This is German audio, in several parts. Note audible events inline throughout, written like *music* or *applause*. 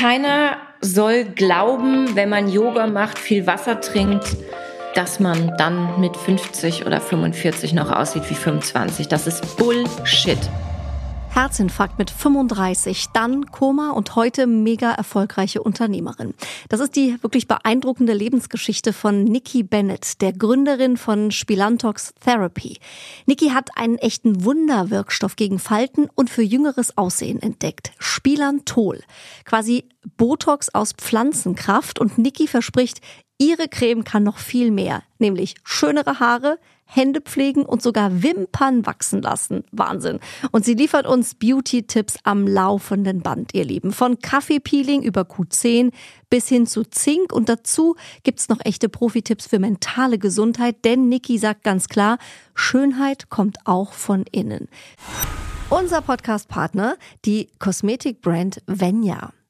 keiner soll glauben, wenn man Yoga macht, viel Wasser trinkt, dass man dann mit 50 oder 45 noch aussieht wie 25. Das ist Bullshit. Herzinfarkt mit 35, dann Koma und heute mega erfolgreiche Unternehmerin. Das ist die wirklich beeindruckende Lebensgeschichte von Nikki Bennett, der Gründerin von Spilantox Therapy. Nikki hat einen echten Wunderwirkstoff gegen Falten und für jüngeres Aussehen entdeckt. Spilantol. Quasi Botox aus Pflanzenkraft und Nikki verspricht, ihre Creme kann noch viel mehr, nämlich schönere Haare, Hände pflegen und sogar Wimpern wachsen lassen. Wahnsinn. Und sie liefert uns Beauty-Tipps am laufenden Band, ihr Lieben. Von Kaffeepeeling über Q10 bis hin zu Zink. Und dazu gibt's noch echte Profi-Tipps für mentale Gesundheit, denn Niki sagt ganz klar, Schönheit kommt auch von innen. Unser Podcast-Partner, die Kosmetikbrand Venya.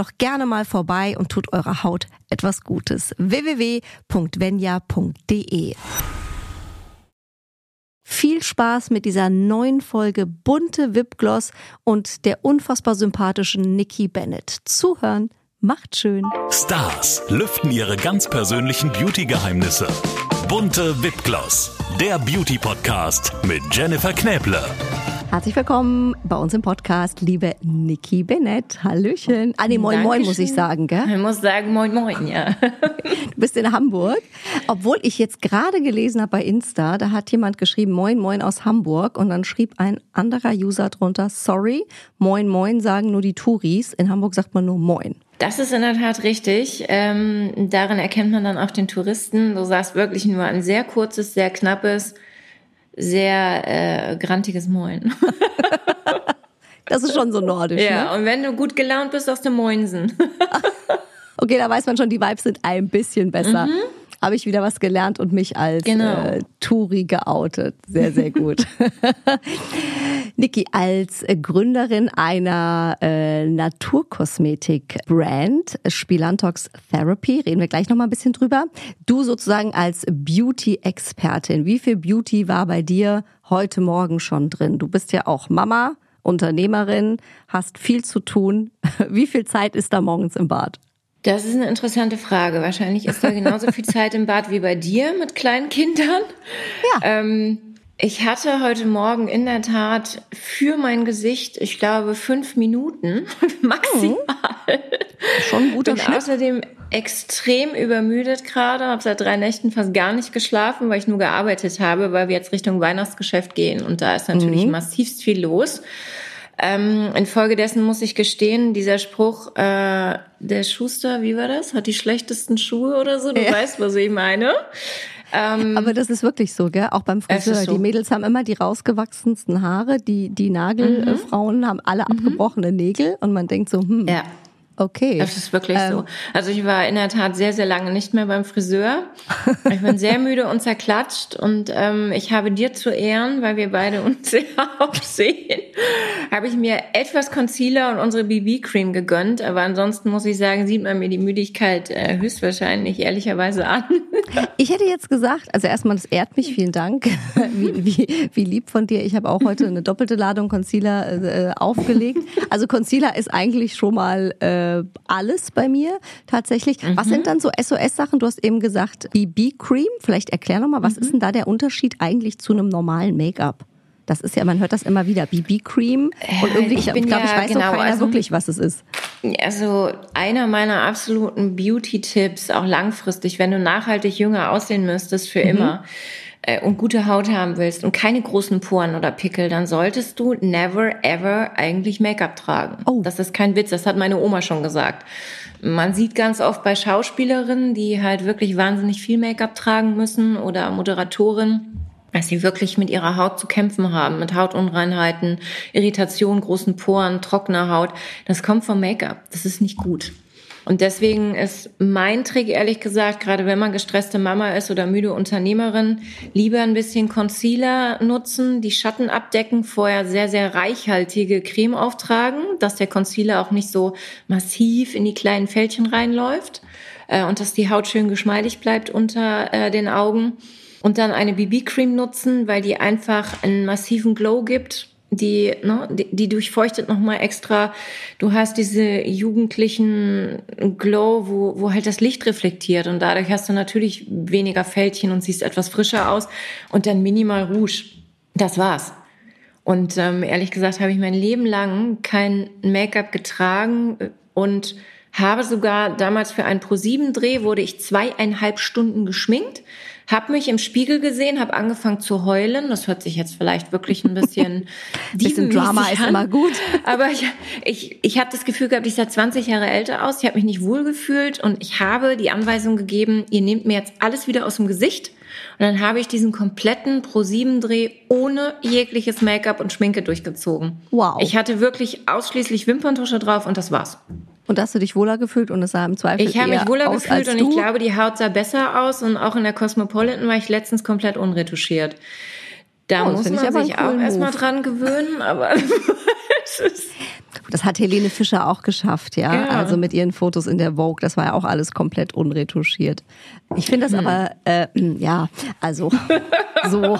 doch gerne mal vorbei und tut eurer Haut etwas Gutes. www.venya.de viel Spaß mit dieser neuen Folge bunte Wipgloss und der unfassbar sympathischen Nikki Bennett. Zuhören macht schön. Stars lüften ihre ganz persönlichen Beauty-Geheimnisse. Bunte Wipgloss, der Beauty-Podcast mit Jennifer Knäble. Herzlich willkommen bei uns im Podcast, liebe Niki Bennett. Hallöchen. Ah, nee, moin, Dankeschön. moin, muss ich sagen, gell? Ich muss sagen, moin, moin, ja. Du bist in Hamburg. Obwohl ich jetzt gerade gelesen habe bei Insta, da hat jemand geschrieben, moin, moin aus Hamburg. Und dann schrieb ein anderer User drunter, sorry, moin, moin sagen nur die Touris. In Hamburg sagt man nur moin. Das ist in der Tat richtig. Ähm, darin erkennt man dann auch den Touristen. Du sagst wirklich nur ein sehr kurzes, sehr knappes, sehr äh, grantiges Moin. *laughs* Das ist schon so nordisch, ja, ne? und wenn du gut gelaunt bist, aus dem Moinsen. *laughs* Okay, da weiß man schon, die Vibes sind ein bisschen besser. Habe ich wieder was gelernt und mich als. Genau. äh, Touri geoutet. Sehr, sehr gut. *laughs* Niki, als Gründerin einer äh, Naturkosmetik-Brand, Spilantox Therapy, reden wir gleich nochmal ein bisschen drüber. Du sozusagen als Beauty-Expertin. Wie viel Beauty war bei dir heute Morgen schon drin? Du bist ja auch Mama, Unternehmerin, hast viel zu tun. *laughs* Wie viel Zeit ist da morgens im Bad? Das ist eine interessante Frage. Wahrscheinlich ist da genauso viel Zeit im Bad wie bei dir mit kleinen Kindern. Ja. Ähm, ich hatte heute Morgen in der Tat für mein Gesicht, ich glaube, fünf Minuten *laughs* maximal. Schon ein guter Bin Schnitt. außerdem extrem übermüdet gerade, habe seit drei Nächten fast gar nicht geschlafen, weil ich nur gearbeitet habe, weil wir jetzt Richtung Weihnachtsgeschäft gehen und da ist natürlich massivst viel los. Ähm, infolgedessen muss ich gestehen, dieser Spruch, äh, der Schuster, wie war das? Hat die schlechtesten Schuhe oder so? Du Ja. weißt, was ich meine. Ähm, Aber das ist wirklich so, gell? Auch beim Friseur. so. Die Mädels haben immer die rausgewachsensten Haare, die, die Nagelfrauen haben alle abgebrochene Nägel und man denkt so, hm, ja. Okay. Das ist wirklich Ähm, so. Also ich war in der Tat sehr, sehr lange nicht mehr beim Friseur. Ich bin sehr müde und zerklatscht und ähm, ich habe dir zu Ehren, weil wir beide uns sehr *laughs* aufsehen, habe ich mir etwas Concealer und unsere BB-Cream gegönnt. Aber ansonsten muss ich sagen, sieht man mir die Müdigkeit äh, höchstwahrscheinlich ehrlicherweise an. Ich hätte jetzt gesagt, also erstmal, das ehrt mich, vielen Dank. Wie, wie, wie lieb von dir. Ich habe auch heute eine doppelte Ladung Concealer äh, aufgelegt. Also Concealer ist eigentlich schon mal äh, alles bei mir tatsächlich. Was sind dann so SOS-Sachen? Du hast eben gesagt, BB-Cream. Vielleicht erklär nochmal, was ist denn da der Unterschied eigentlich zu einem normalen Make-up? Das ist ja, man hört das immer wieder, BB-Cream. Und irgendwie, ich, ich glaube, ich ja, weiß genau, noch keiner also- wirklich, was es ist. Also einer meiner absoluten Beauty-Tipps, auch langfristig, wenn du nachhaltig jünger aussehen müsstest, für immer, äh, und gute Haut haben willst und keine großen Poren oder Pickel, dann solltest du never ever eigentlich Make-up tragen. Oh. Das ist kein Witz, das hat meine Oma schon gesagt. Man sieht ganz oft bei Schauspielerinnen, die halt wirklich wahnsinnig viel Make-up tragen müssen oder Moderatorinnen, dass sie wirklich mit ihrer Haut zu kämpfen haben, mit Hautunreinheiten, Irritation, großen Poren, trockener Haut. Das kommt vom Make-up. Das ist nicht gut. Und deswegen ist mein Trick, ehrlich gesagt, gerade wenn man gestresste Mama ist oder müde Unternehmerin, lieber ein bisschen Concealer nutzen, die Schatten abdecken, vorher sehr, sehr reichhaltige Creme auftragen, dass der Concealer auch nicht so massiv in die kleinen Fältchen reinläuft äh, und dass die Haut schön geschmeidig bleibt unter äh, den Augen. Und dann eine BB-Cream nutzen, weil die einfach einen massiven Glow gibt die, ne, die, die durchfeuchtet nochmal extra. Du hast diese jugendlichen Glow, wo, wo halt das Licht reflektiert und dadurch hast du natürlich weniger Fältchen und siehst etwas frischer aus und dann minimal Rouge. Das war's. Und ähm, ehrlich gesagt habe ich mein Leben lang kein Make-up getragen und habe sogar damals für einen Pro-7-Dreh wurde ich zweieinhalb Stunden geschminkt habe mich im Spiegel gesehen, habe angefangen zu heulen. Das hört sich jetzt vielleicht wirklich ein bisschen *laughs* bisschen Drama ist immer gut. Aber ich, ich, ich habe das Gefühl gehabt, ich sah 20 Jahre älter aus. Ich habe mich nicht wohl gefühlt und ich habe die Anweisung gegeben, ihr nehmt mir jetzt alles wieder aus dem Gesicht. Und dann habe ich diesen kompletten Pro-7-Dreh ohne jegliches Make-up und Schminke durchgezogen. Wow. Ich hatte wirklich ausschließlich Wimperntusche drauf und das war's. Und hast du dich wohler gefühlt und es sah im Zweifel Ich habe mich wohler gefühlt und ich glaube, die Haut sah besser aus und auch in der Cosmopolitan war ich letztens komplett unretuschiert. Da oh, muss man sich auch erstmal dran gewöhnen, aber *laughs* Das hat Helene Fischer auch geschafft, ja? ja? Also mit ihren Fotos in der Vogue, das war ja auch alles komplett unretuschiert. Ich finde das hm. aber, äh, ja, also so.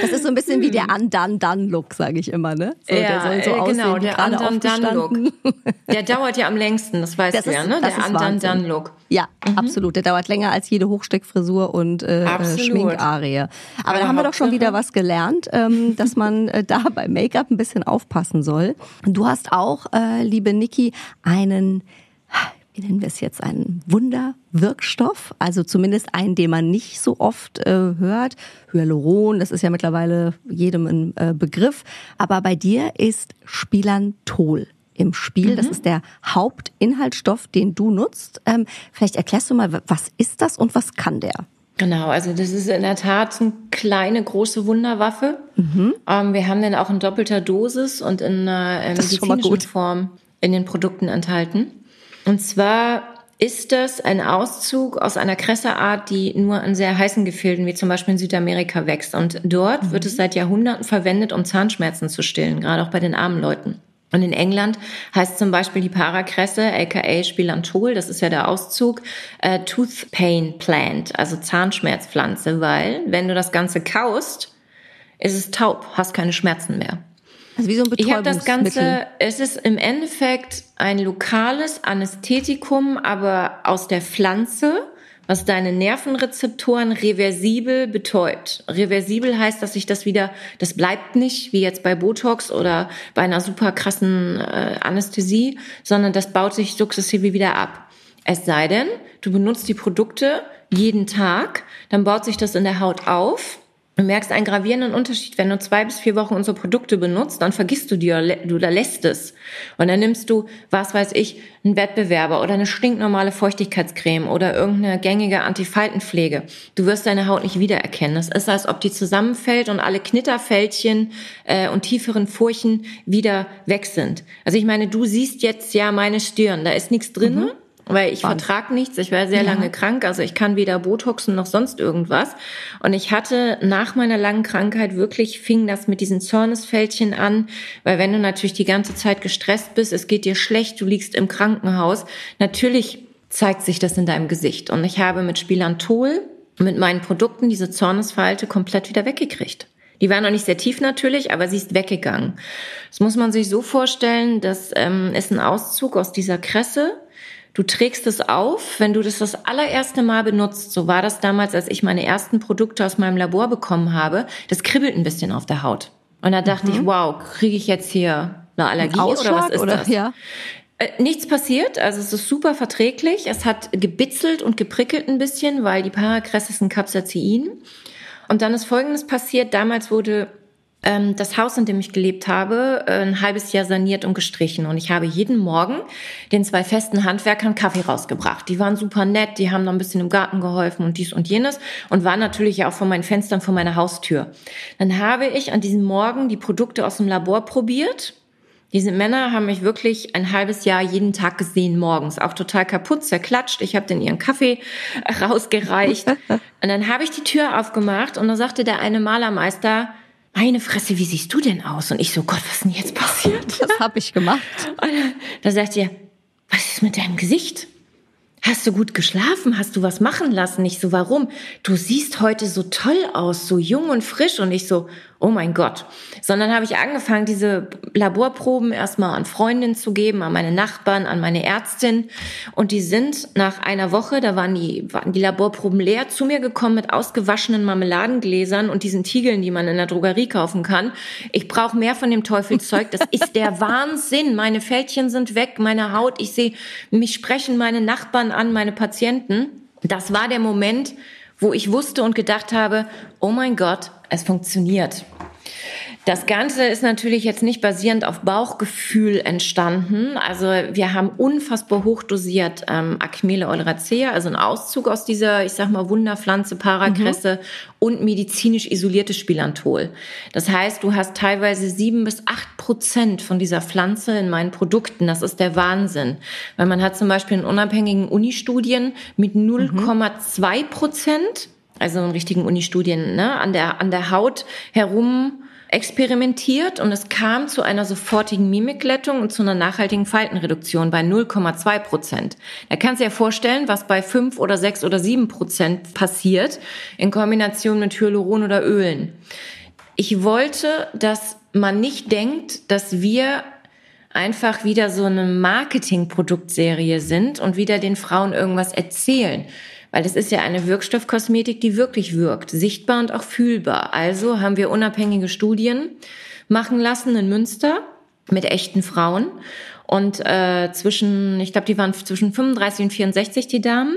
Das ist so ein bisschen wie der hm. Undone-Done-Look, sage ich immer, ne? So, ja, der soll so äh, genau, der Undone-Done-Look. Der dauert ja am längsten, das weißt das du ja, ne? Der Undone-Done-Look. Ja, mhm. absolut. Der dauert länger als jede Hochsteckfrisur und äh, Schminkarie. Aber, Aber da haben wir doch schon wieder was gelernt, ähm, dass man äh, da bei Make-up ein bisschen aufpassen soll. Du hast auch, äh, liebe Niki, einen wie nennen wir es jetzt, einen Wunderwirkstoff, also zumindest einen, den man nicht so oft äh, hört. Hyaluron, das ist ja mittlerweile jedem ein äh, Begriff. Aber bei dir ist Spilantol im Spiel. Mhm. Das ist der Hauptinhaltsstoff, den du nutzt. Ähm, vielleicht erklärst du mal, was ist das und was kann der? Genau, also das ist in der Tat eine kleine, große Wunderwaffe. Mhm. Ähm, wir haben den auch in doppelter Dosis und in einer äh, medizinischen Form in den Produkten enthalten. Und zwar ist das ein Auszug aus einer Kresseart, die nur an sehr heißen Gefilden, wie zum Beispiel in Südamerika, wächst. Und dort mhm. wird es seit Jahrhunderten verwendet, um Zahnschmerzen zu stillen, gerade auch bei den armen Leuten. Und in England heißt zum Beispiel die Parakresse, aka Spilantol, das ist ja der Auszug, äh, Tooth Pain Plant, also Zahnschmerzpflanze, weil wenn du das Ganze kaust, ist es taub, hast keine Schmerzen mehr. Also wie so ein Ich habe das Ganze, es ist im Endeffekt ein lokales Anästhetikum, aber aus der Pflanze was deine Nervenrezeptoren reversibel betäubt. Reversibel heißt, dass sich das wieder, das bleibt nicht wie jetzt bei Botox oder bei einer super krassen äh, Anästhesie, sondern das baut sich sukzessive wieder ab. Es sei denn, du benutzt die Produkte jeden Tag, dann baut sich das in der Haut auf Du merkst einen gravierenden Unterschied, wenn du zwei bis vier Wochen unsere Produkte benutzt, dann vergisst du die oder lässt es. Und dann nimmst du, was weiß ich, einen Wettbewerber oder eine stinknormale Feuchtigkeitscreme oder irgendeine gängige Antifaltenpflege. Du wirst deine Haut nicht wiedererkennen. Es ist, als ob die zusammenfällt und alle Knitterfältchen äh, und tieferen Furchen wieder weg sind. Also ich meine, du siehst jetzt ja meine Stirn, da ist nichts drin. Mhm weil ich vertrag nichts. Ich war sehr ja. lange krank, also ich kann weder Botoxen noch sonst irgendwas. Und ich hatte nach meiner langen Krankheit wirklich fing das mit diesen Zornesfältchen an, weil wenn du natürlich die ganze Zeit gestresst bist, es geht dir schlecht, du liegst im Krankenhaus, natürlich zeigt sich das in deinem Gesicht. Und ich habe mit Spilantol, mit meinen Produkten diese Zornesfalte komplett wieder weggekriegt. Die war noch nicht sehr tief natürlich, aber sie ist weggegangen. Das muss man sich so vorstellen, das ähm, ist ein Auszug aus dieser Kresse, Du trägst es auf, wenn du das das allererste Mal benutzt. So war das damals, als ich meine ersten Produkte aus meinem Labor bekommen habe. Das kribbelt ein bisschen auf der Haut. Und da dachte mhm. ich, wow, kriege ich jetzt hier eine Allergie ein oder was ist oder? das? Ja. Äh, nichts passiert, also es ist super verträglich. Es hat gebitzelt und geprickelt ein bisschen, weil die Parakress ist ein Capsaicin. Und dann ist Folgendes passiert. Damals wurde das Haus, in dem ich gelebt habe, äh, ein halbes Jahr saniert und gestrichen. Und ich habe jeden Morgen den zwei festen Handwerkern Kaffee rausgebracht. Die waren super nett, die haben noch ein bisschen im Garten geholfen und dies und jenes und waren natürlich auch vor meinen Fenstern vor meiner Haustür. Dann habe ich an diesem Morgen die Produkte aus dem Labor probiert. Diese Männer haben mich wirklich ein halbes Jahr jeden Tag gesehen morgens, auch total kaputt, zerklatscht. Ich habe dann ihren Kaffee *laughs* rausgereicht *laughs* und dann habe ich die Tür aufgemacht und dann sagte der eine Malermeister, meine Fresse, wie siehst du denn aus? Und ich so, Gott, was ist denn jetzt passiert? Das habe ich gemacht. Und da sagt ihr, was ist mit deinem Gesicht? Hast du gut geschlafen? Hast du was machen lassen? Ich so, warum? Du siehst heute so toll aus, so jung und frisch. Und ich so, oh mein Gott. Sondern habe ich angefangen, diese Laborproben erstmal an Freundinnen zu geben, an meine Nachbarn, an meine Ärztin. Und die sind nach einer Woche, da waren die, waren die Laborproben leer, zu mir gekommen mit ausgewaschenen Marmeladengläsern und diesen Tiegeln, die man in der Drogerie kaufen kann. Ich brauche mehr von dem Teufelszeug. Das ist der *laughs* Wahnsinn. Meine Fältchen sind weg, meine Haut. Ich sehe, mich sprechen meine Nachbarn an, meine Patienten. Das war der Moment, wo ich wusste und gedacht habe, oh mein Gott, es funktioniert. Das Ganze ist natürlich jetzt nicht basierend auf Bauchgefühl entstanden. Also wir haben unfassbar hochdosiert ähm, Acmele oleracea, also einen Auszug aus dieser, ich sag mal, Wunderpflanze Parakresse mhm. und medizinisch isoliertes Spilantol. Das heißt, du hast teilweise sieben bis acht Prozent von dieser Pflanze in meinen Produkten. Das ist der Wahnsinn. Weil man hat zum Beispiel in unabhängigen Unistudien mit 0,2 Prozent also in richtigen Unistudien, ne, an der, an der Haut herum experimentiert und es kam zu einer sofortigen Mimikglättung und zu einer nachhaltigen Faltenreduktion bei 0,2 Prozent. Da kannst du dir vorstellen, was bei 5 oder 6 oder 7 Prozent passiert in Kombination mit Hyaluron oder Ölen. Ich wollte, dass man nicht denkt, dass wir einfach wieder so eine Marketingproduktserie sind und wieder den Frauen irgendwas erzählen, weil das ist ja eine Wirkstoffkosmetik, die wirklich wirkt, sichtbar und auch fühlbar. Also haben wir unabhängige Studien machen lassen in Münster mit echten Frauen und äh, zwischen, ich glaube, die waren zwischen 35 und 64 die Damen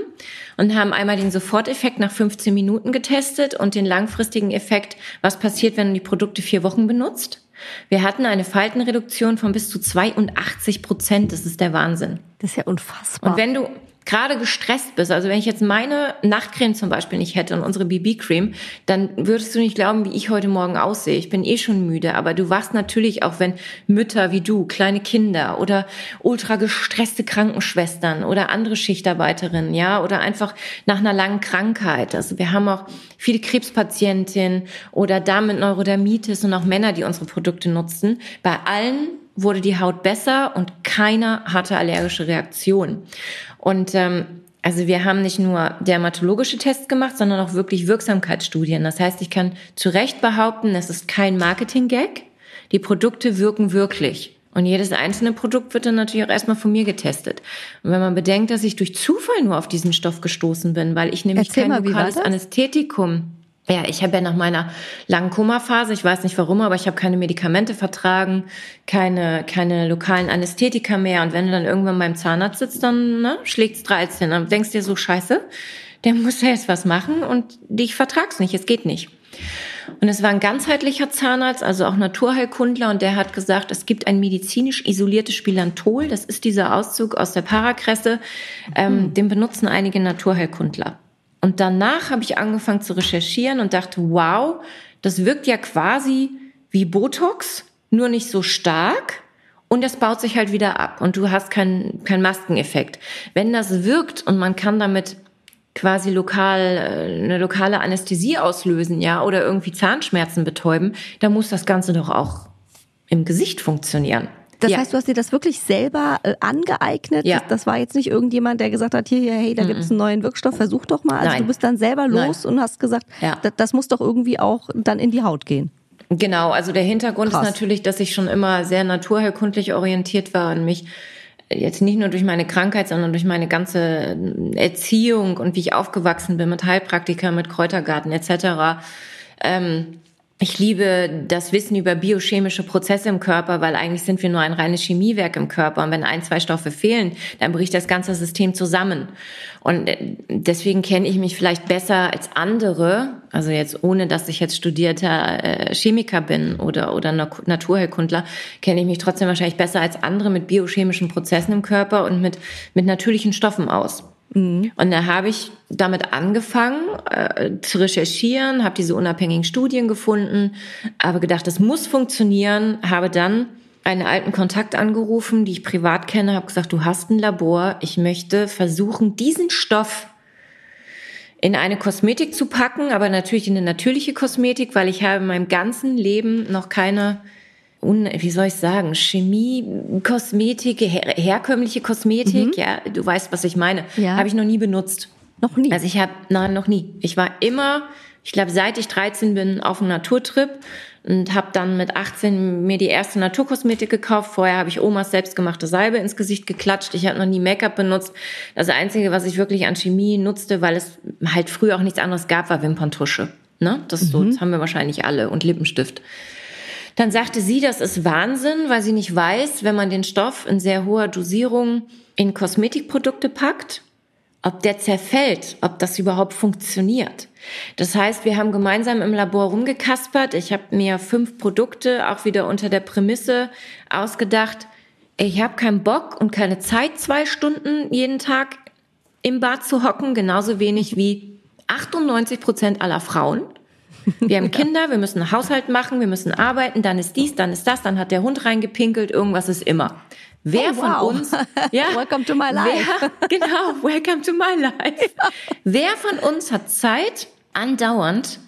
und haben einmal den Soforteffekt nach 15 Minuten getestet und den langfristigen Effekt, was passiert, wenn du die Produkte vier Wochen benutzt. Wir hatten eine Faltenreduktion von bis zu 82 Prozent. Das ist der Wahnsinn. Das ist ja unfassbar. Und wenn du, gerade gestresst bist, also wenn ich jetzt meine Nachtcreme zum Beispiel nicht hätte und unsere BB-Creme, dann würdest du nicht glauben, wie ich heute Morgen aussehe. Ich bin eh schon müde, aber du wachst natürlich auch, wenn Mütter wie du, kleine Kinder oder ultra gestresste Krankenschwestern oder andere Schichtarbeiterinnen, ja, oder einfach nach einer langen Krankheit. Also wir haben auch viele Krebspatientinnen oder Damen mit Neurodermitis und auch Männer, die unsere Produkte nutzen. Bei allen wurde die Haut besser und keiner hatte allergische Reaktionen. Und ähm, also wir haben nicht nur dermatologische Tests gemacht, sondern auch wirklich Wirksamkeitsstudien. Das heißt, ich kann zu Recht behaupten, es ist kein Marketing-Gag. Die Produkte wirken wirklich. Und jedes einzelne Produkt wird dann natürlich auch erstmal von mir getestet. Und wenn man bedenkt, dass ich durch Zufall nur auf diesen Stoff gestoßen bin, weil ich nämlich Erzähl kein lokales Anästhetikum ja, ich habe ja nach meiner langen Koma-Phase, ich weiß nicht warum, aber ich habe keine Medikamente vertragen, keine, keine lokalen Anästhetika mehr. Und wenn du dann irgendwann beim Zahnarzt sitzt, dann ne, schlägt's 13. Dann denkst du dir so, scheiße, der muss ja jetzt was machen und ich vertrag's nicht, es geht nicht. Und es war ein ganzheitlicher Zahnarzt, also auch Naturheilkundler, und der hat gesagt, es gibt ein medizinisch isoliertes Spilantol, das ist dieser Auszug aus der Parakresse, ähm, mhm. den benutzen einige Naturheilkundler. Und danach habe ich angefangen zu recherchieren und dachte, wow, das wirkt ja quasi wie Botox, nur nicht so stark. Und das baut sich halt wieder ab und du hast keinen kein Maskeneffekt. Wenn das wirkt und man kann damit quasi lokal äh, eine lokale Anästhesie auslösen, ja, oder irgendwie Zahnschmerzen betäuben, dann muss das Ganze doch auch im Gesicht funktionieren. Das ja. heißt, du hast dir das wirklich selber äh, angeeignet? Ja. Das, das, war jetzt nicht irgendjemand, der gesagt hat, hier, hier hey, da mhm. gibt es einen neuen Wirkstoff, versuch doch mal. Also Nein. du bist dann selber los Nein. und hast gesagt, ja. das, das muss doch irgendwie auch dann in die Haut gehen. Genau, also der Hintergrund Krass. ist natürlich, dass ich schon immer sehr naturheilkundlich orientiert war und mich jetzt nicht nur durch meine Krankheit, sondern durch meine ganze Erziehung und wie ich aufgewachsen bin mit Heilpraktika, mit Kräutergarten etc. Ähm, Ich liebe das Wissen über biochemische Prozesse im Körper, weil eigentlich sind wir nur ein reines Chemiewerk im Körper. Und wenn ein, zwei Stoffe fehlen, dann bricht das ganze System zusammen. Und äh, deswegen kenne ich mich vielleicht besser als andere, also jetzt ohne, dass ich jetzt studierter äh, Chemiker bin oder, oder Naturheilkundler, kenne ich mich trotzdem wahrscheinlich besser als andere mit biochemischen Prozessen im Körper und mit, mit natürlichen Stoffen aus. Mhm. Und da habe ich damit angefangen äh, zu recherchieren, habe diese unabhängigen Studien gefunden, aber gedacht, das muss funktionieren, habe dann einen alten Kontakt angerufen, die ich privat kenne, habe gesagt, du hast ein Labor, ich möchte versuchen, diesen Stoff in eine Kosmetik zu packen, aber natürlich in eine natürliche Kosmetik, weil ich habe in meinem ganzen Leben noch keine un, wie soll ich sagen, Chemie, Kosmetik, her herkömmliche Kosmetik, mhm. ja, du weißt, was ich meine, ja. habe ich noch nie benutzt. Noch nie? Also ich habe, nein, noch nie. Ich war immer, ich glaube, seit ich 13 bin, auf einem Naturtrip und habe dann mit 18 mir die erste Naturkosmetik gekauft. Vorher habe ich Omas selbstgemachte Salbe ins Gesicht geklatscht. Ich habe noch nie Make-up benutzt. Das Einzige, was ich wirklich an Chemie nutzte, weil es halt früher auch nichts anderes gab, war Wimperntusche. Ne? Das, mhm. so, das haben wir wahrscheinlich alle und Lippenstift. Dann sagte sie, das ist Wahnsinn, weil sie nicht weiß, wenn man den Stoff in sehr hoher Dosierung in Kosmetikprodukte packt, ob der zerfällt, ob das überhaupt funktioniert. Das heißt, wir haben gemeinsam im Labor rumgekaspert. Ich habe mir fünf Produkte auch wieder unter der Prämisse ausgedacht. Ich habe keinen Bock und keine Zeit, zwei Stunden jeden Tag im Bad zu hocken, genauso wenig wie 98 Prozent aller Frauen. Wir haben Kinder, wir müssen einen Haushalt machen, wir müssen arbeiten, dann ist dies, dann ist das, dann hat der Hund reingepinkelt, irgendwas ist immer. Wer oh, wow. von uns, *laughs* ja, welcome to my life. Wer, *laughs* genau, welcome to my life. wer von uns hat Zeit, andauernd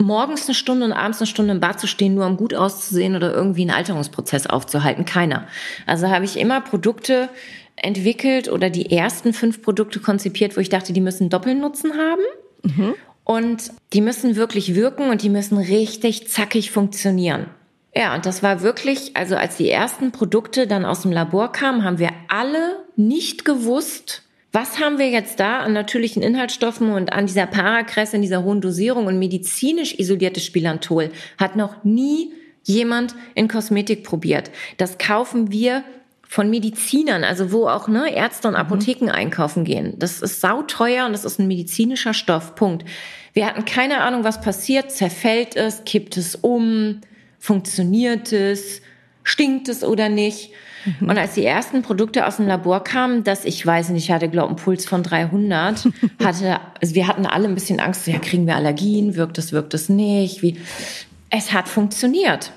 morgens eine Stunde und abends eine Stunde im Bad zu stehen, nur um gut auszusehen oder irgendwie einen Alterungsprozess aufzuhalten? Keiner. Also habe ich immer Produkte entwickelt oder die ersten fünf Produkte konzipiert, wo ich dachte, die müssen Doppelnutzen haben. Mhm. Und die müssen wirklich wirken und die müssen richtig zackig funktionieren. Ja, und das war wirklich, also als die ersten Produkte dann aus dem Labor kamen, haben wir alle nicht gewusst, was haben wir jetzt da an natürlichen Inhaltsstoffen und an dieser Parakresse in dieser hohen Dosierung und medizinisch isoliertes Spilantol hat noch nie jemand in Kosmetik probiert. Das kaufen wir von Medizinern, also wo auch ne, Ärzte und mhm. Apotheken mhm. einkaufen gehen. Das ist sauteuer und das ist ein medizinischer Stoff. Punkt. Wir hatten keine Ahnung, was passiert. Zerfällt es, kippt es um, funktioniert es, stinkt es oder nicht? Mhm. Und als die ersten Produkte aus dem Labor kamen, dass ich weiß nicht, ich hatte glaube einen Puls von 300, *laughs* hatte, also wir hatten alle ein bisschen Angst, ja, kriegen wir Allergien, wirkt es, wirkt es nicht, wie, es hat funktioniert.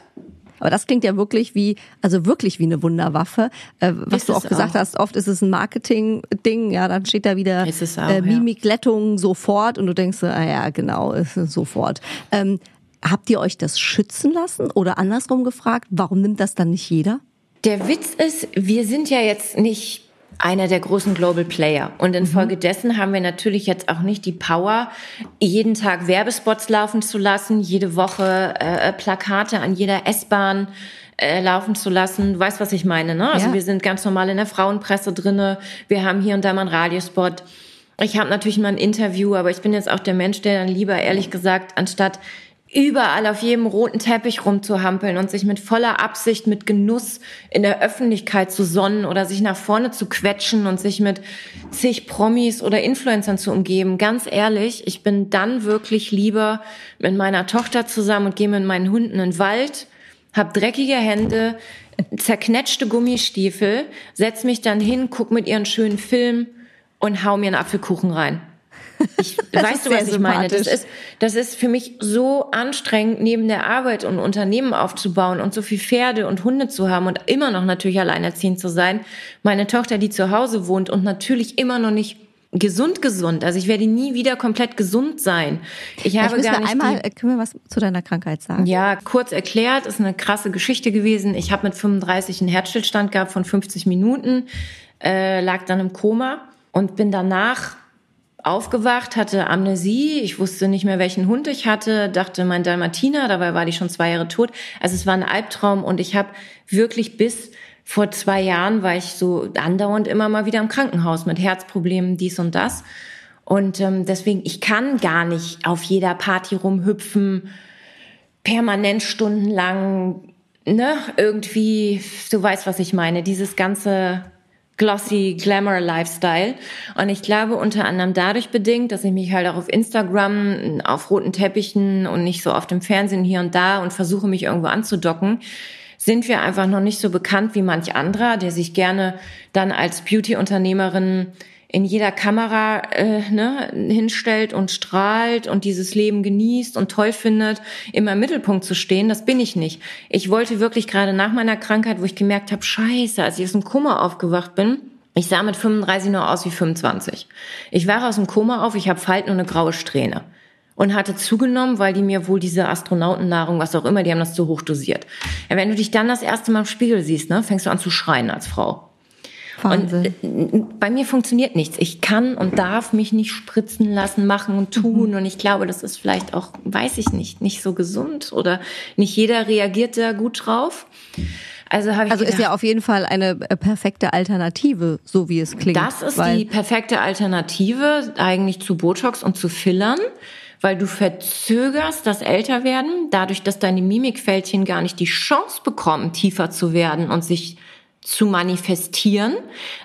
Aber das klingt ja wirklich wie, also wirklich wie eine Wunderwaffe. Äh, was ist du auch gesagt auch. hast, oft ist es ein Marketing-Ding, ja, dann steht da wieder auch, äh, Mimikglättung ja. sofort und du denkst, ah ja, genau, *laughs* sofort. Ähm, habt ihr euch das schützen lassen oder andersrum gefragt, warum nimmt das dann nicht jeder? Der Witz ist, wir sind ja jetzt nicht einer der großen Global Player. Und infolgedessen mhm. haben wir natürlich jetzt auch nicht die Power, jeden Tag Werbespots laufen zu lassen, jede Woche äh, Plakate an jeder S-Bahn äh, laufen zu lassen. Du weißt, was ich meine, ne? Also ja. wir sind ganz normal in der Frauenpresse drinne. Wir haben hier und da mal einen Radiospot. Ich habe natürlich mal ein Interview, aber ich bin jetzt auch der Mensch, der dann lieber ehrlich gesagt, anstatt überall auf jedem roten Teppich rumzuhampeln und sich mit voller Absicht, mit Genuss in der Öffentlichkeit zu sonnen oder sich nach vorne zu quetschen und sich mit zig Promis oder Influencern zu umgeben. Ganz ehrlich, ich bin dann wirklich lieber mit meiner Tochter zusammen und gehe mit meinen Hunden in den Wald, hab dreckige Hände, zerknetschte Gummistiefel, setz mich dann hin, guck mit ihren schönen Film und hau mir einen Apfelkuchen rein. Ich, *laughs* weißt du, was ich meine? Das ist, das ist für mich so anstrengend, neben der Arbeit und Unternehmen aufzubauen und so viel Pferde und Hunde zu haben und immer noch natürlich alleinerziehend zu sein. Meine Tochter, die zu Hause wohnt und natürlich immer noch nicht gesund gesund. Also ich werde nie wieder komplett gesund sein. Ich habe gar nicht einmal die, können wir was zu deiner Krankheit sagen? Ja, kurz erklärt, ist eine krasse Geschichte gewesen. Ich habe mit 35 einen Herzstillstand gehabt von 50 Minuten, äh, lag dann im Koma und bin danach aufgewacht, hatte Amnesie, ich wusste nicht mehr, welchen Hund ich hatte, dachte mein Dalmatiner, dabei war die schon zwei Jahre tot. Also es war ein Albtraum und ich habe wirklich bis vor zwei Jahren war ich so andauernd immer mal wieder im Krankenhaus mit Herzproblemen, dies und das. Und ähm, deswegen, ich kann gar nicht auf jeder Party rumhüpfen permanent stundenlang, ne, irgendwie, du weißt, was ich meine, dieses ganze glossy Glamour Lifestyle. Und ich glaube unter anderem dadurch bedingt, dass ich mich halt auch auf Instagram, auf roten Teppichen und nicht so oft im Fernsehen hier und da und versuche mich irgendwo anzudocken, sind wir einfach noch nicht so bekannt wie manch anderer, der sich gerne dann als Beauty-Unternehmerin in jeder Kamera äh, ne, hinstellt und strahlt und dieses Leben genießt und toll findet, immer im Mittelpunkt zu stehen, das bin ich nicht. Ich wollte wirklich gerade nach meiner Krankheit, wo ich gemerkt habe, scheiße, als ich aus dem Koma aufgewacht bin, ich sah mit 35 nur aus wie 25. Ich war aus dem Koma auf, ich habe Falten und eine graue Strähne und hatte zugenommen, weil die mir wohl diese Astronautennahrung, was auch immer, die haben das zu hoch dosiert. Ja, wenn du dich dann das erste Mal im Spiegel siehst, ne, fängst du an zu schreien als Frau. Wahnsinn. Und äh, bei mir funktioniert nichts. Ich kann und darf mich nicht spritzen lassen, machen und tun. Mhm. Und ich glaube, das ist vielleicht auch, weiß ich nicht, nicht so gesund oder nicht jeder reagiert da gut drauf. Also, habe ich also gedacht, ist ja auf jeden Fall eine äh, perfekte Alternative, so wie es klingt. Das ist die perfekte Alternative eigentlich zu Botox und zu Fillern weil du verzögerst das Älterwerden, dadurch, dass deine Mimikfältchen gar nicht die Chance bekommen, tiefer zu werden und sich zu manifestieren.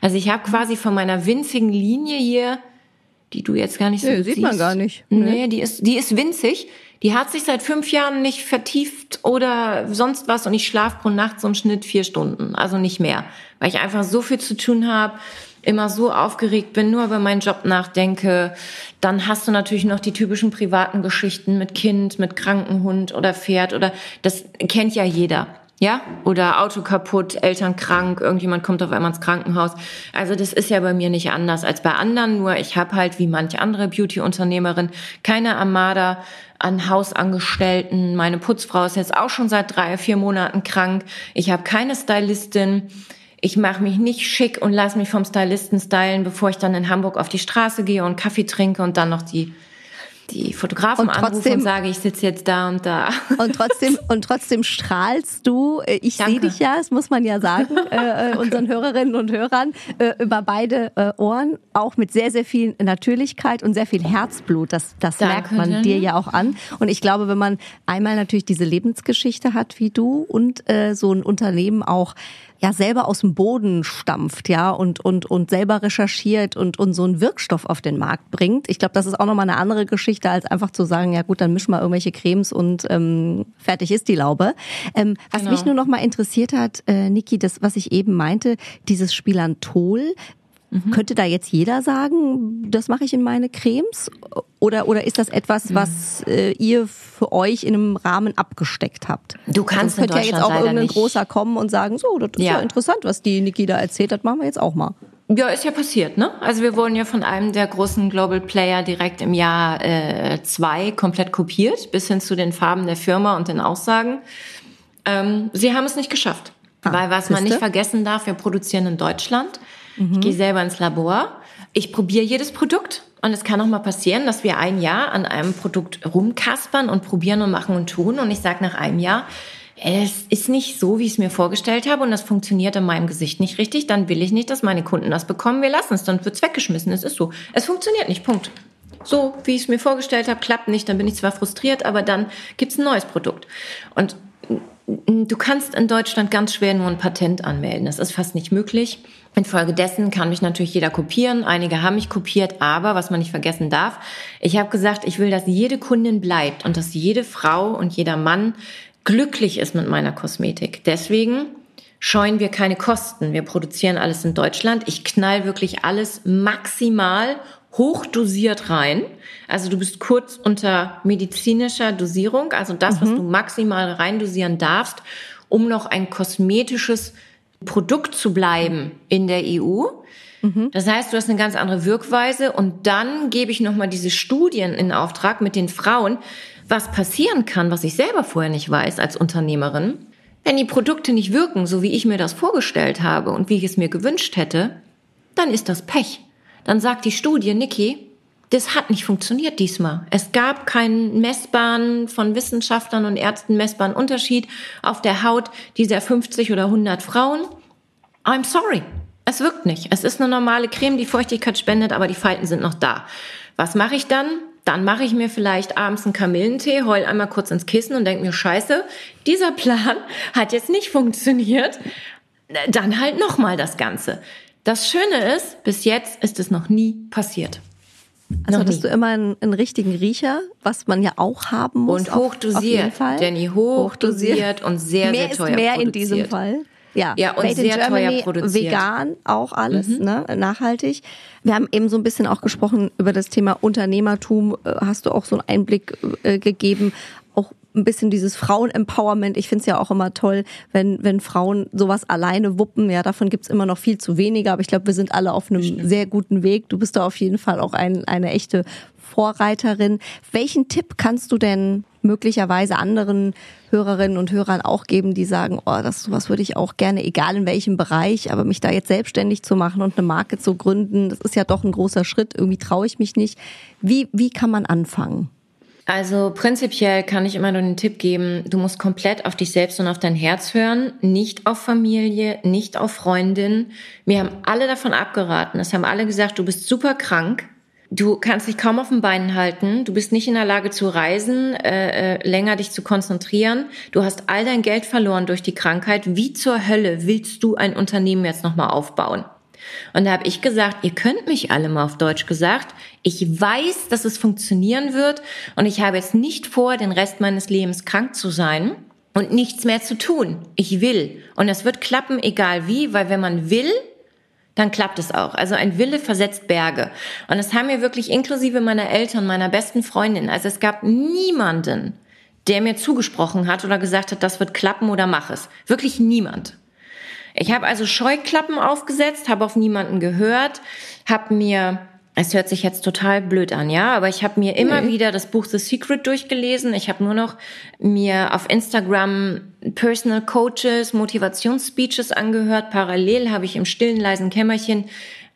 Also ich habe quasi von meiner winzigen Linie hier, die du jetzt gar nicht so nee, sieht man gar nicht. Nee, nee, die ist die ist winzig. Die hat sich seit fünf Jahren nicht vertieft oder sonst was und ich schlafe pro Nacht so im Schnitt vier Stunden, also nicht mehr, weil ich einfach so viel zu tun habe immer so aufgeregt bin, nur über meinen Job nachdenke. Dann hast du natürlich noch die typischen privaten Geschichten mit Kind, mit Krankenhund oder Pferd oder das kennt ja jeder. Ja, oder Auto kaputt, Eltern krank, irgendjemand kommt auf einmal ins Krankenhaus. Also das ist ja bei mir nicht anders als bei anderen, nur ich habe halt wie manche andere Beauty-Unternehmerin keine Armada an Hausangestellten. Meine Putzfrau ist jetzt auch schon seit drei, vier Monaten krank. Ich habe keine Stylistin ich mache mich nicht schick und lasse mich vom Stylisten stylen, bevor ich dann in Hamburg auf die Straße gehe und Kaffee trinke und dann noch die die Fotografen und trotzdem, und sage, ich sitze jetzt da und da. Und trotzdem und trotzdem strahlst du. Äh, ich sehe dich ja, das muss man ja sagen, *laughs* äh, äh, unseren Hörerinnen und Hörern äh, über beide äh, Ohren, auch mit sehr sehr viel Natürlichkeit und sehr viel Herzblut. Das das Danke, merkt man dir ja auch an. Und ich glaube, wenn man einmal natürlich diese Lebensgeschichte hat wie du und äh, so ein Unternehmen auch ja selber aus dem Boden stampft, ja, und, und, und selber recherchiert und, und so einen Wirkstoff auf den Markt bringt. Ich glaube, das ist auch nochmal eine andere Geschichte, als einfach zu sagen, ja gut, dann mischen wir irgendwelche Cremes und ähm, fertig ist die Laube. Ähm, was genau. mich nur noch mal interessiert hat, äh, Niki, das, was ich eben meinte, dieses Spilantol, Mhm. Könnte da jetzt jeder sagen, das mache ich in meine Cremes? Oder, oder ist das etwas, was äh, ihr für euch in einem Rahmen abgesteckt habt? Du kannst also, könnte ja jetzt auch irgendein nicht. großer kommen und sagen, so, das ist ja. ja interessant, was die Niki da erzählt hat, machen wir jetzt auch mal. Ja, ist ja passiert, ne? Also wir wurden ja von einem der großen Global Player direkt im Jahr äh, zwei komplett kopiert, bis hin zu den Farben der Firma und den Aussagen. Ähm, sie haben es nicht geschafft. Ah, weil was man nicht vergessen darf, wir produzieren in Deutschland. Mhm. Ich gehe selber ins Labor. Ich probiere jedes Produkt. Und es kann auch mal passieren, dass wir ein Jahr an einem Produkt rumkaspern und probieren und machen und tun. Und ich sage nach einem Jahr, es ist nicht so, wie ich es mir vorgestellt habe und das funktioniert in meinem Gesicht nicht richtig, dann will ich nicht, dass meine Kunden das bekommen. Wir lassen es, dann wird es weggeschmissen. Es ist so. Es funktioniert nicht. Punkt. So, wie ich es mir vorgestellt habe, klappt nicht. Dann bin ich zwar frustriert, aber dann gibt es ein neues Produkt. Und du kannst in Deutschland ganz schwer nur ein Patent anmelden. Das ist fast nicht möglich. Infolgedessen kann mich natürlich jeder kopieren. Einige haben mich kopiert, aber was man nicht vergessen darf, ich habe gesagt, ich will, dass jede Kundin bleibt und dass jede Frau und jeder Mann glücklich ist mit meiner Kosmetik. Deswegen scheuen wir keine Kosten. Wir produzieren alles in Deutschland. Ich knall wirklich alles maximal hochdosiert rein. Also du bist kurz unter medizinischer Dosierung, also das, mhm. was du maximal reindosieren darfst, um noch ein kosmetisches Produkt zu bleiben in der EU. Mhm. Das heißt, du hast eine ganz andere Wirkweise und dann gebe ich nochmal diese Studien in Auftrag mit den Frauen, was passieren kann, was ich selber vorher nicht weiß als Unternehmerin. Wenn die Produkte nicht wirken, so wie ich mir das vorgestellt habe und wie ich es mir gewünscht hätte, dann ist das Pech. Dann sagt die Studie, Niki, das hat nicht funktioniert diesmal. Es gab keinen messbaren, von Wissenschaftlern und Ärzten messbaren Unterschied auf der Haut dieser 50 oder 100 Frauen. I'm sorry. Es wirkt nicht. Es ist eine normale Creme, die Feuchtigkeit spendet, aber die Falten sind noch da. Was mache ich dann? Dann mache ich mir vielleicht abends einen Kamillentee, heul einmal kurz ins Kissen und denke mir, scheiße, dieser Plan *laughs* hat jetzt nicht funktioniert. Dann halt nochmal das Ganze. Das Schöne ist, bis jetzt ist es noch nie passiert. Also hattest du immer einen, einen, richtigen Riecher, was man ja auch haben muss. Und hochdosiert, auf jeden Fall. Danny, hochdosiert, und sehr, mehr sehr teuer ist mehr produziert. in diesem Fall. Ja, ja und Made sehr in Germany, teuer produziert. vegan, auch alles, mhm. ne, nachhaltig. Wir haben eben so ein bisschen auch gesprochen über das Thema Unternehmertum. Äh, hast du auch so einen Einblick äh, gegeben, ein bisschen dieses Frauen-Empowerment. Ich finde es ja auch immer toll, wenn, wenn Frauen sowas alleine wuppen. Ja, davon gibt's immer noch viel zu wenige, aber ich glaube, wir sind alle auf einem sehr guten Weg. Du bist da auf jeden Fall auch ein, eine echte Vorreiterin. Welchen Tipp kannst du denn möglicherweise anderen Hörerinnen und Hörern auch geben, die sagen, oh, das sowas würde ich auch gerne, egal in welchem Bereich, aber mich da jetzt selbstständig zu machen und eine Marke zu gründen, das ist ja doch ein großer Schritt. Irgendwie traue ich mich nicht. Wie, wie kann man anfangen? Also prinzipiell kann ich immer nur den Tipp geben, du musst komplett auf dich selbst und auf dein Herz hören, nicht auf Familie, nicht auf Freundin. Wir haben alle davon abgeraten. Es haben alle gesagt, du bist super krank, du kannst dich kaum auf den Beinen halten, du bist nicht in der Lage zu reisen, äh, äh, länger dich zu konzentrieren, du hast all dein Geld verloren durch die Krankheit. Wie zur Hölle willst du ein Unternehmen jetzt nochmal aufbauen? Und da habe ich gesagt, ihr könnt mich alle mal auf Deutsch gesagt. Ich weiß, dass es funktionieren wird und ich habe jetzt nicht vor, den Rest meines Lebens krank zu sein und nichts mehr zu tun. Ich will. Und es wird klappen, egal wie, weil wenn man will, dann klappt es auch. Also ein Wille versetzt Berge. Und das haben wir wirklich inklusive meiner Eltern, meiner besten Freundin. Also es gab niemanden, der mir zugesprochen hat oder gesagt hat, das wird klappen oder mach es. Wirklich niemand. Ich habe also Scheuklappen aufgesetzt, habe auf niemanden gehört, habe mir es hört sich jetzt total blöd an, ja, aber ich habe mir immer mhm. wieder das Buch The Secret durchgelesen. Ich habe nur noch mir auf Instagram Personal Coaches, Motivationsspeeches angehört. Parallel habe ich im stillen leisen Kämmerchen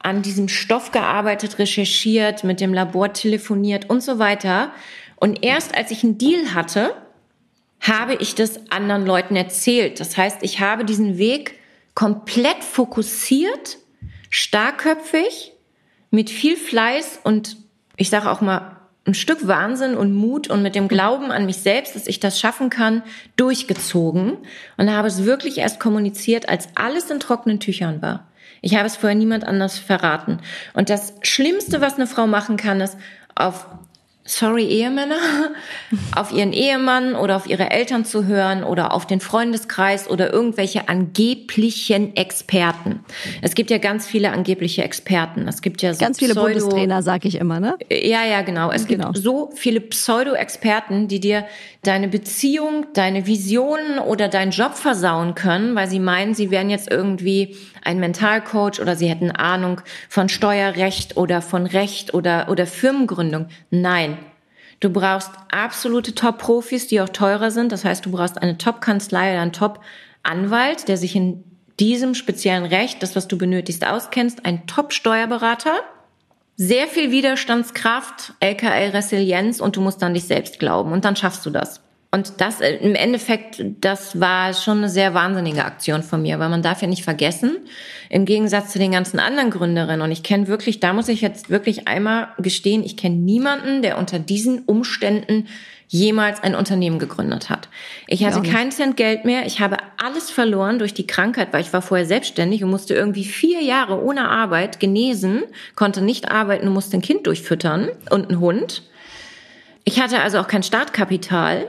an diesem Stoff gearbeitet, recherchiert, mit dem Labor telefoniert und so weiter. Und erst als ich einen Deal hatte, habe ich das anderen Leuten erzählt. Das heißt, ich habe diesen Weg komplett fokussiert, starkköpfig, mit viel Fleiß und ich sage auch mal ein Stück Wahnsinn und Mut und mit dem Glauben an mich selbst, dass ich das schaffen kann, durchgezogen und habe es wirklich erst kommuniziert, als alles in trockenen Tüchern war. Ich habe es vorher niemand anders verraten. Und das Schlimmste, was eine Frau machen kann, ist auf sorry Ehemänner, *laughs* auf ihren Ehemann oder auf ihre Eltern zu hören oder auf den Freundeskreis oder irgendwelche angeblichen Experten. Es gibt ja ganz viele angebliche Experten. Es gibt ja so ganz viele Pseudo Bundestrainer, sag ich immer, ne? Ja, ja, genau. Es genau. gibt so viele Pseudo-Experten, die dir deine Beziehung, deine Visionen oder deinen Job versauen können, weil sie meinen, sie wären jetzt irgendwie ein Mentalcoach oder sie hätten Ahnung von Steuerrecht oder von Recht oder, oder Firmengründung. Nein. Du brauchst absolute Top-Profis, die auch teurer sind. Das heißt, du brauchst eine Top-Kanzlei oder einen Top-Anwalt, der sich in diesem speziellen Recht, das, was du benötigst, auskennst, ein Top-Steuerberater, sehr viel Widerstandskraft, LKL Resilienz und du musst an dich selbst glauben und dann schaffst du das. Und das äh, im Endeffekt, das war schon eine sehr wahnsinnige Aktion von mir, weil man darf ja nicht vergessen, im Gegensatz zu den ganzen anderen Gründerinnen, und ich kenne wirklich, da muss ich jetzt wirklich einmal gestehen, ich kenne niemanden, der unter diesen Umständen jemals ein Unternehmen gegründet hat. Ich hatte keinen Cent Geld mehr, ich habe alles verloren durch die Krankheit, weil ich war vorher selbstständig und musste irgendwie vier Jahre ohne Arbeit genesen, konnte nicht arbeiten und musste ein Kind durchfüttern und einen Hund. Ich hatte also auch kein Startkapital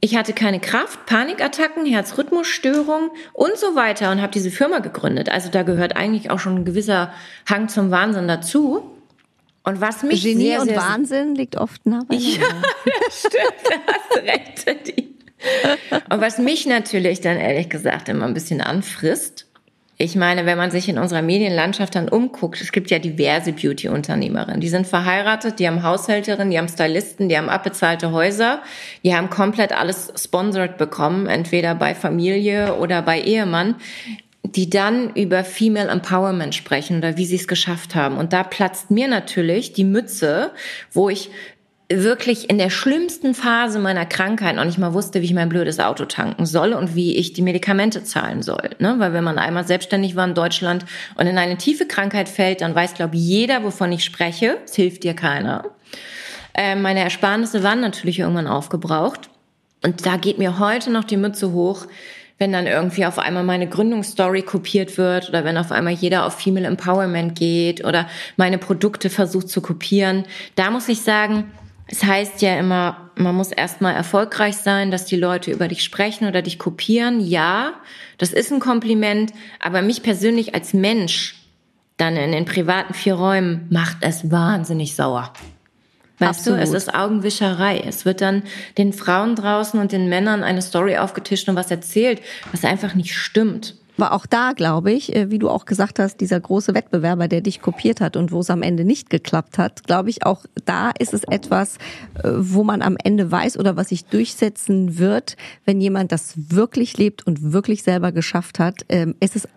ich hatte keine Kraft, Panikattacken, Herzrhythmusstörungen und so weiter und habe diese Firma gegründet. Also da gehört eigentlich auch schon ein gewisser Hang zum Wahnsinn dazu. Und was mich Genie sehr, und sehr, Wahnsinn liegt oft nah beieinander. Ja, *laughs* stimmt, da hast recht. Und was mich natürlich dann ehrlich gesagt immer ein bisschen anfrisst, ich meine, wenn man sich in unserer Medienlandschaft dann umguckt, es gibt ja diverse Beauty-Unternehmerinnen. Die sind verheiratet, die haben Haushälterinnen, die haben Stylisten, die haben abbezahlte Häuser, die haben komplett alles sponsored bekommen, entweder bei Familie oder bei Ehemann die dann über Female Empowerment sprechen oder wie sie es geschafft haben. Und da platzt mir natürlich die Mütze, wo ich wirklich in der schlimmsten Phase meiner Krankheit noch nicht mal wusste, wie ich mein blödes Auto tanken soll und wie ich die Medikamente zahlen soll. Ne? Weil wenn man einmal selbstständig war in Deutschland und in eine tiefe Krankheit fällt, dann weiß, glaube ich, jeder, wovon ich spreche. Es hilft dir keiner. Äh, meine Ersparnisse waren natürlich irgendwann aufgebraucht. Und da geht mir heute noch die Mütze hoch, wenn dann irgendwie auf einmal meine Gründungsstory kopiert wird oder wenn auf einmal jeder auf Female Empowerment geht oder meine Produkte versucht zu kopieren. Da muss ich sagen, es heißt ja immer, man muss erstmal erfolgreich sein, dass die Leute über dich sprechen oder dich kopieren. Ja, das ist ein Kompliment, aber mich persönlich als Mensch dann in den privaten vier Räumen macht es wahnsinnig sauer. Weißt Absolut. du, es ist Augenwischerei. Es wird dann den Frauen draußen und den Männern eine Story aufgetischt und was erzählt, was einfach nicht stimmt. Aber auch da, glaube ich, äh, wie du auch gesagt hast, dieser große Wettbewerber, der dich kopiert hat und wo es am Ende nicht geklappt hat, glaube ich, auch da ist es etwas, äh, wo man am Ende weiß oder was sich durchsetzen wird, wenn jemand das wirklich lebt und wirklich selber geschafft hat, ähm, ist es,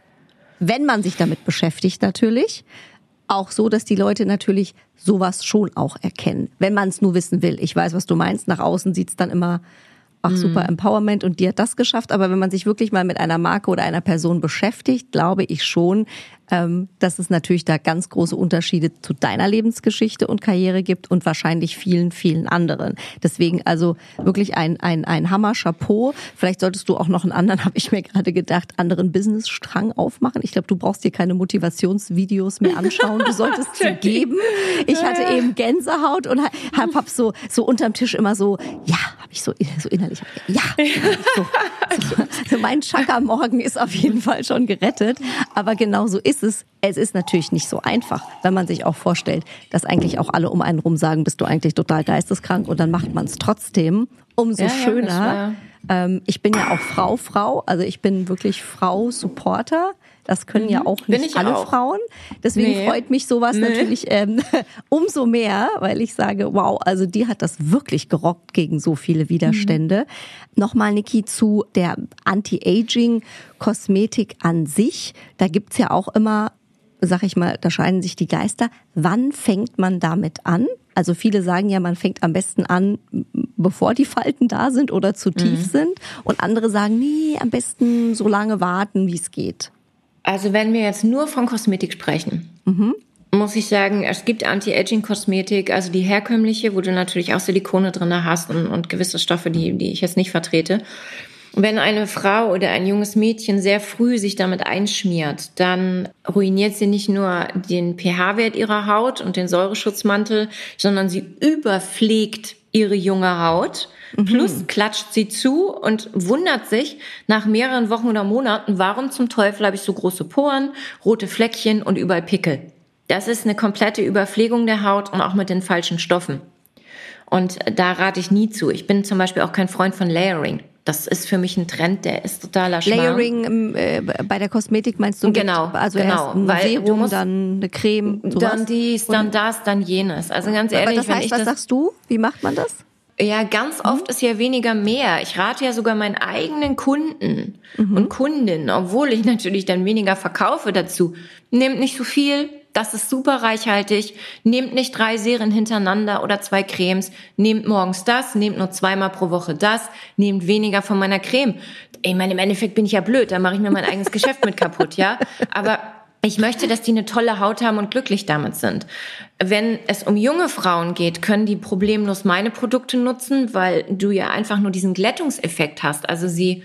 wenn man sich damit beschäftigt natürlich, auch so, dass die Leute natürlich sowas schon auch erkennen, wenn man es nur wissen will. Ich weiß, was du meinst. Nach außen sieht's dann immer ach super mhm. Empowerment und die hat das geschafft. Aber wenn man sich wirklich mal mit einer Marke oder einer Person beschäftigt, glaube ich schon, ähm, dass es natürlich da ganz große Unterschiede zu deiner Lebensgeschichte und Karriere gibt und wahrscheinlich vielen, vielen anderen. Deswegen also wirklich ein, ein, ein Hammer-Chapeau. Vielleicht solltest du auch noch einen anderen, *laughs* habe ich mir gerade gedacht, anderen Business-Strang aufmachen. Ich glaube, du brauchst dir keine Motivationsvideos mehr anschauen. Du solltest sie *laughs* geben. Ich hatte eben Gänsehaut und hab, hab so, so unterm Tisch immer so, ja, habe ich so, so innerlich, ja. So, so, so mein Chaka-Morgen ist auf jeden Fall schon gerettet. Aber genau so ist es, es ist natürlich nicht so einfach, wenn man sich auch vorstellt, dass eigentlich auch alle um einen rum sagen, bist du eigentlich total geisteskrank und dann macht man es trotzdem. Umso ja, schöner. Ja, ähm, ich bin ja auch Frau, Frau, also ich bin wirklich Frau Supporter. Das können mhm. ja auch nicht alle auch. Frauen. Deswegen nee. freut mich sowas nee. natürlich ähm, *laughs* umso mehr, weil ich sage, wow, also die hat das wirklich gerockt gegen so viele Widerstände. Mhm. Nochmal, Niki, zu der Anti-Aging-Kosmetik an sich. Da gibt's ja auch immer sag ich mal, da scheiden sich die Geister. Wann fängt man damit an? Also viele sagen ja, man fängt am besten an, bevor die Falten da sind oder zu tief mhm. sind. Und andere sagen, nee, am besten so lange warten, wie es geht. Also wenn wir jetzt nur von Kosmetik sprechen, mhm. muss ich sagen, es gibt Anti-Aging-Kosmetik, also die herkömmliche, wo du natürlich auch Silikone drin hast und, und gewisse Stoffe, die, die ich jetzt nicht vertrete. Wenn eine Frau oder ein junges Mädchen sehr früh sich damit einschmiert, dann ruiniert sie nicht nur den pH-Wert ihrer Haut und den Säureschutzmantel, sondern sie überpflegt ihre junge Haut Mhm. Plus klatscht sie zu und wundert sich nach mehreren Wochen oder Monaten, warum zum Teufel habe ich so große Poren, rote Fleckchen und überall Pickel. Das ist eine komplette Überpflegung der Haut und auch mit den falschen Stoffen. Und da rate ich nie zu. Ich bin zum Beispiel auch kein Freund von Layering. Das ist für mich ein Trend, der ist totaler Schmarrn. Layering äh, bei der Kosmetik meinst du? Genau, mit, also genau, erst ein weil Serum, musst, dann eine Creme, sowas? dann dies, dann das, dann jenes. Also ganz ehrlich, Aber das heißt, was sagst du? Wie macht man das? Ja, ganz mhm. oft ist ja weniger mehr. Ich rate ja sogar meinen eigenen Kunden mhm. und Kundinnen, obwohl ich natürlich dann weniger verkaufe dazu. Nehmt nicht so viel, das ist super reichhaltig. Nehmt nicht drei Serien hintereinander oder zwei Cremes. Nehmt morgens das, nehmt nur zweimal pro Woche das, nehmt weniger von meiner Creme. Ich meine, im Endeffekt bin ich ja blöd, da mache ich mir mein eigenes *laughs* Geschäft mit kaputt, ja. Aber ich möchte, dass die eine tolle Haut haben und glücklich damit sind. Wenn es um junge Frauen geht, können die problemlos meine Produkte nutzen, weil du ja einfach nur diesen Glättungseffekt hast. Also sie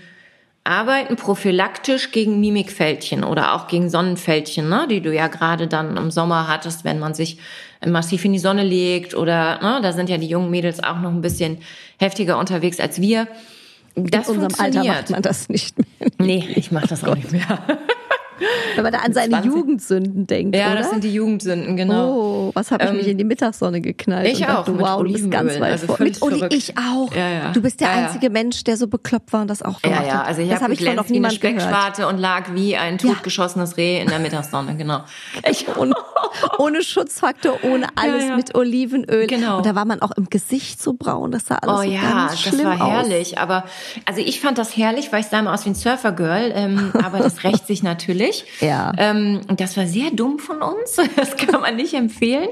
arbeiten prophylaktisch gegen Mimikfältchen oder auch gegen Sonnenfältchen, ne, die du ja gerade dann im Sommer hattest, wenn man sich massiv in die Sonne legt oder ne, da sind ja die jungen Mädels auch noch ein bisschen heftiger unterwegs als wir. Das in unserem Alter macht man das nicht mehr. Nee, ich mache das auch nicht mehr. *laughs* *laughs* Wenn man da an seine 20. Jugendsünden denkt, Ja, oder? das sind die Jugendsünden, genau. Oh, was habe ich ähm, mich in die Mittagssonne geknallt. Ich auch. Dachte, wow, du bist ganz weit also vor. Mit Oli, ich auch. Ja, ja. Du bist der einzige Mensch, der so bekloppt war und das auch gemacht ja, ja. Also ich habe ich von noch niemand Speckschwarte und lag wie ein totgeschossenes Reh in der Mittagssonne, genau. Ich, ohne, ohne Schutzfaktor, ohne alles mit Olivenöl. Genau. Und da war man auch im Gesicht so braun, das sah alles oh, so ja, ganz schlimm das war herrlich. Aus. Aber also ich fand das herrlich, weil ich sah immer aus wie ein Surfergirl. Ähm, aber das rächt sich natürlich. Nicht. Ja. Ähm, das war sehr dumm von uns. *laughs* Das kann man nicht empfehlen.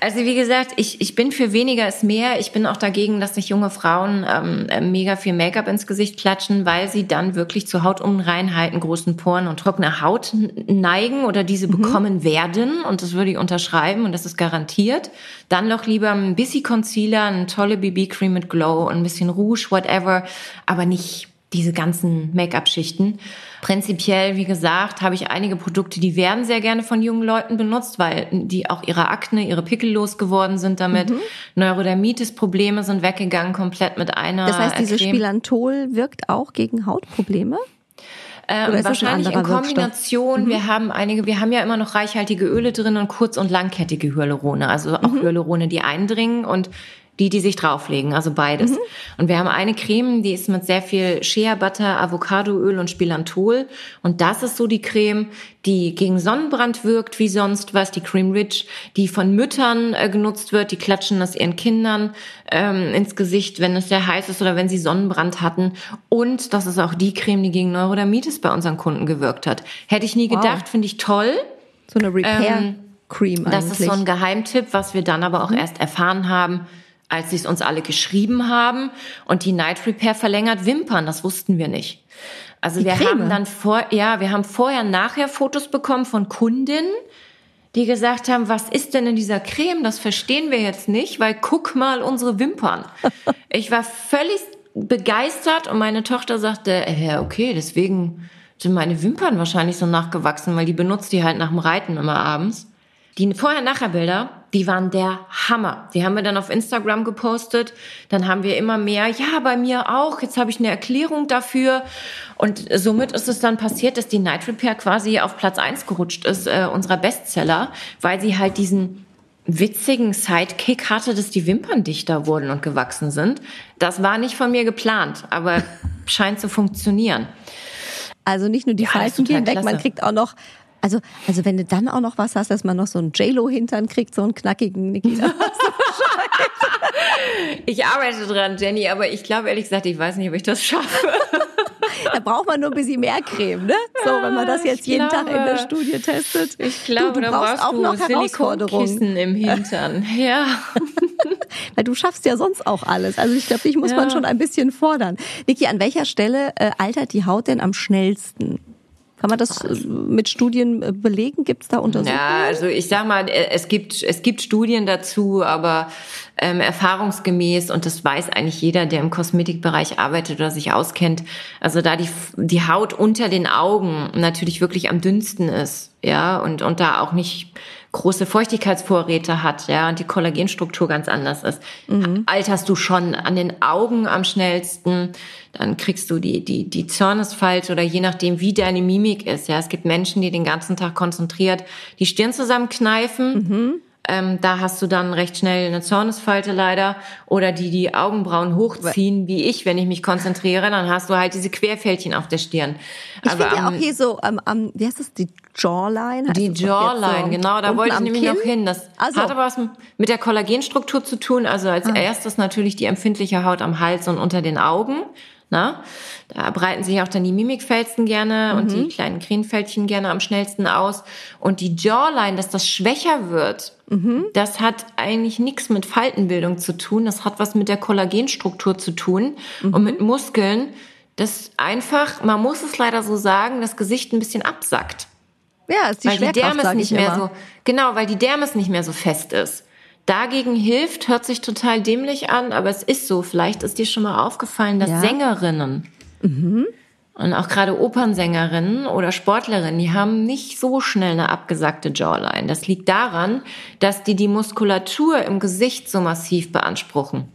Also wie gesagt, ich, ich bin für weniger ist mehr. Ich bin auch dagegen, dass sich junge Frauen ähm, mega viel Make-up ins Gesicht klatschen, weil sie dann wirklich zu Hautunreinheiten, großen Poren und trockener Haut neigen oder diese mhm. bekommen werden. Und das würde ich unterschreiben und das ist garantiert. Dann noch lieber ein bisschen Concealer, eine tolle BB-Cream mit Glow und ein bisschen Rouge, whatever, aber nicht diese ganzen Make-up-Schichten. Prinzipiell, wie gesagt, habe ich einige Produkte, die werden sehr gerne von jungen Leuten benutzt, weil die auch ihre Akne, ihre Pickel losgeworden sind damit. Mhm. Neurodermitis-Probleme sind weggegangen komplett mit einer. Das heißt, dieses Spilantol wirkt auch gegen Hautprobleme? Äh, wahrscheinlich in Kombination. Mhm. Wir haben einige, wir haben ja immer noch reichhaltige Öle drin und kurz- und langkettige Hyalurone, also auch mhm. Hyalurone, die eindringen und die, die sich drauflegen, also beides. Mhm. Und wir haben eine Creme, die ist mit sehr viel Shea Butter, Avocadoöl und Spilantol. Und das ist so die Creme, die gegen Sonnenbrand wirkt, wie sonst was, die Cream Rich, die von Müttern äh, genutzt wird, die klatschen das ihren Kindern ähm, ins Gesicht, wenn es sehr heiß ist oder wenn sie Sonnenbrand hatten. Und das ist auch die Creme, die gegen Neurodermitis bei unseren Kunden gewirkt hat. Hätte ich nie gedacht, wow. finde ich toll. So eine Repair. Ähm, Cream das ist so ein Geheimtipp, was wir dann aber auch mhm. erst erfahren haben, als sie es uns alle geschrieben haben und die Night Repair verlängert Wimpern, das wussten wir nicht. Also die wir Creme. haben dann vor, ja, wir haben vorher nachher Fotos bekommen von Kundinnen, die gesagt haben, was ist denn in dieser Creme? Das verstehen wir jetzt nicht, weil guck mal unsere Wimpern. *laughs* ich war völlig begeistert und meine Tochter sagte, ja, okay, deswegen sind meine Wimpern wahrscheinlich so nachgewachsen, weil die benutzt die halt nach dem Reiten immer abends. Die Vorher-Nachher-Bilder, die waren der Hammer. Die haben wir dann auf Instagram gepostet. Dann haben wir immer mehr, ja, bei mir auch. Jetzt habe ich eine Erklärung dafür. Und somit ist es dann passiert, dass die Night Repair quasi auf Platz eins gerutscht ist, äh, unserer Bestseller, weil sie halt diesen witzigen Sidekick hatte, dass die Wimpern dichter wurden und gewachsen sind. Das war nicht von mir geplant, aber *laughs* scheint zu funktionieren. Also nicht nur die ja, Falten gehen weg, man kriegt auch noch also, also wenn du dann auch noch was hast, dass man noch so einen J-Lo-Hintern kriegt, so einen knackigen Nikita. ich arbeite dran, Jenny, aber ich glaube ehrlich gesagt, ich weiß nicht, ob ich das schaffe. da braucht man nur ein bisschen mehr Creme, ne? So, wenn man das jetzt ich jeden glaube, Tag in der Studie testet. Ich glaube, du, du brauchst, brauchst auch noch Herausforderungen. im Hintern. *laughs* Ja. Weil du schaffst ja sonst auch alles. Also ich glaube, dich muss ja. man schon ein bisschen fordern. Niki, an welcher Stelle äh, altert die Haut denn am schnellsten? Kann man das äh, mit Studien äh, belegen? Gibt es da Untersuchungen? Ja, also ich sag mal, äh, es gibt, es gibt Studien dazu, aber ähm, erfahrungsgemäß, und das weiß eigentlich jeder, der im Kosmetikbereich arbeitet oder sich auskennt, also da die, die Haut unter den Augen natürlich wirklich am dünnsten ist, ja, und, und da auch nicht große Feuchtigkeitsvorräte hat, ja, und die Kollagenstruktur ganz anders ist, mhm. alterst du schon an den Augen am schnellsten, dann kriegst du die, die, die Zornesfalte oder je nachdem, wie deine Mimik ist, ja. Es gibt Menschen, die den ganzen Tag konzentriert die Stirn zusammenkneifen, mhm ähm, da hast du dann recht schnell eine Zornesfalte leider oder die die Augenbrauen hochziehen, wie ich, wenn ich mich konzentriere, dann hast du halt diese Querfältchen auf der Stirn. Ich finde ja auch hier so, ähm, um, wie heißt das, die Jawline? Die Jawline, so genau, da wollte ich nämlich Kinn? noch hin. Das also. hat aber was mit der Kollagenstruktur zu tun. Also als ah. erstes natürlich die empfindliche Haut am Hals und unter den Augen. Na? Da breiten sich auch dann die Mimikfälzen gerne mhm. und die kleinen Krinfältchen gerne am schnellsten aus. Und die Jawline, dass das schwächer wird, mhm. das hat eigentlich nichts mit Faltenbildung zu tun. Das hat was mit der Kollagenstruktur zu tun mhm. und mit Muskeln. Das einfach, man muss es leider so sagen, das Gesicht ein bisschen absackt. Ja, ist die weil die Dermis nicht mehr immer. so, genau, weil die Dermis nicht mehr so fest ist dagegen hilft, hört sich total dämlich an, aber es ist so. Vielleicht ist dir schon mal aufgefallen, dass ja. Sängerinnen mhm. und auch gerade Opernsängerinnen oder Sportlerinnen, die haben nicht so schnell eine abgesackte Jawline. Das liegt daran, dass die die Muskulatur im Gesicht so massiv beanspruchen.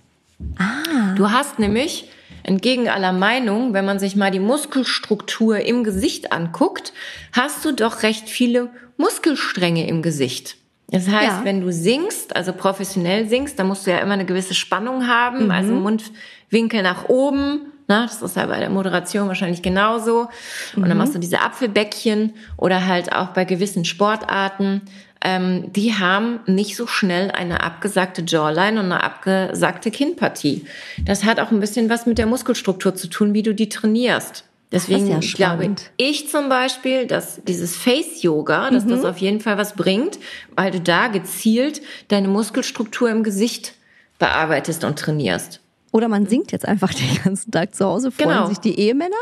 Ah. Du hast nämlich entgegen aller Meinung, wenn man sich mal die Muskelstruktur im Gesicht anguckt, hast du doch recht viele Muskelstränge im Gesicht. Das heißt, ja. wenn du singst, also professionell singst, dann musst du ja immer eine gewisse Spannung haben, mhm. also Mundwinkel nach oben. Na, das ist ja bei der Moderation wahrscheinlich genauso. Und mhm. dann machst du diese Apfelbäckchen oder halt auch bei gewissen Sportarten. Ähm, die haben nicht so schnell eine abgesagte Jawline und eine abgesagte Kinnpartie. Das hat auch ein bisschen was mit der Muskelstruktur zu tun, wie du die trainierst. Deswegen ja glaube ich zum Beispiel, dass dieses Face-Yoga, dass das auf jeden Fall was bringt, weil du da gezielt deine Muskelstruktur im Gesicht bearbeitest und trainierst. Oder man singt jetzt einfach den ganzen Tag zu Hause, freuen Genau. sich die Ehemänner,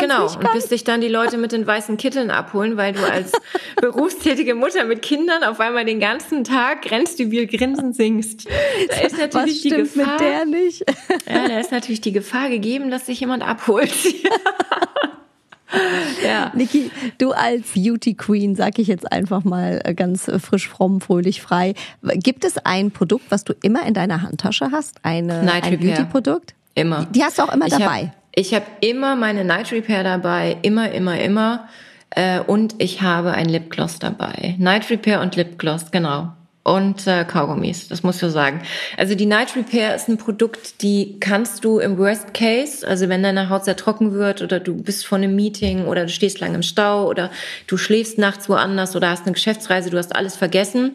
Genau, nicht und bis sich dann die Leute mit den weißen Kitteln abholen, weil du als *laughs* berufstätige Mutter mit Kindern auf einmal den ganzen Tag grenzdebil grinsend singst. Da *laughs* ist Was natürlich die stimmt Gefahr, mit der nicht? *laughs* ja, da ist natürlich die Gefahr gegeben, dass sich jemand abholt. ja. Niki, du als Beauty Queen, sag ich jetzt einfach mal äh, ganz frisch, fromm, fröhlich, frei. Gibt es ein Produkt, was du immer in deiner Handtasche hast? Eine, Night ein. Beauty-Produkt? Immer. Die hast du auch immer Ich dabei. Ich habe immer meine Night Repair dabei, immer, immer, immer. Äh, und ich habe ein Lipgloss dabei. Night Repair und Lipgloss, genau. Und äh, Kaugummis, das musst du sagen. Also die Night Repair ist ein Produkt, die kannst du im Worst Case, also wenn deine Haut sehr trocken wird oder du bist vor einem Meeting oder du stehst lang im Stau oder du schläfst nachts woanders oder hast eine Geschäftsreise, du hast alles vergessen,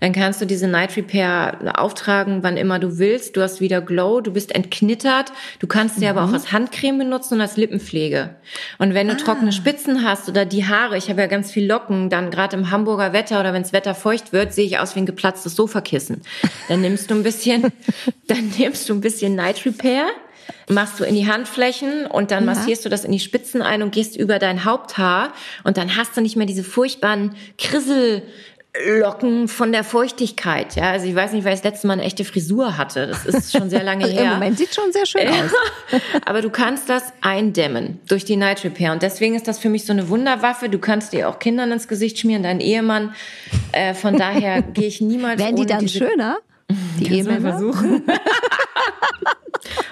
dann kannst du diese Night Repair auftragen, wann immer du willst. Du hast wieder Glow, du bist entknittert. Du kannst sie aber auch als Handcreme benutzen und als Lippenpflege. Und wenn du trockene Spitzen hast oder die Haare, ich habe ja ganz viel Locken, dann gerade im Hamburger Wetter oder wenns Wetter feucht wird, sehe ich aus wie ein geplatztes Sofakissen. Dann nimmst du ein bisschen, *laughs* dann nimmst du ein bisschen Night Repair machst du in die Handflächen und dann massierst du das in die Spitzen ein und gehst über dein Haupthaar und dann hast du nicht mehr diese furchtbaren Krissellocken von der Feuchtigkeit. Ja, also ich weiß nicht, weil ich das letzte Mal eine echte Frisur hatte. Das ist schon sehr lange *laughs* her. Im Moment sieht schon sehr schön *laughs* aus. Aber du kannst das eindämmen durch die Night Repair. Und deswegen ist das für mich so eine Wunderwaffe. Du kannst dir auch Kindern ins Gesicht schmieren, deinen Ehemann. Äh, von daher *laughs* gehe ich niemals Werden die dann schöner? Die Ehemänner? versuchen.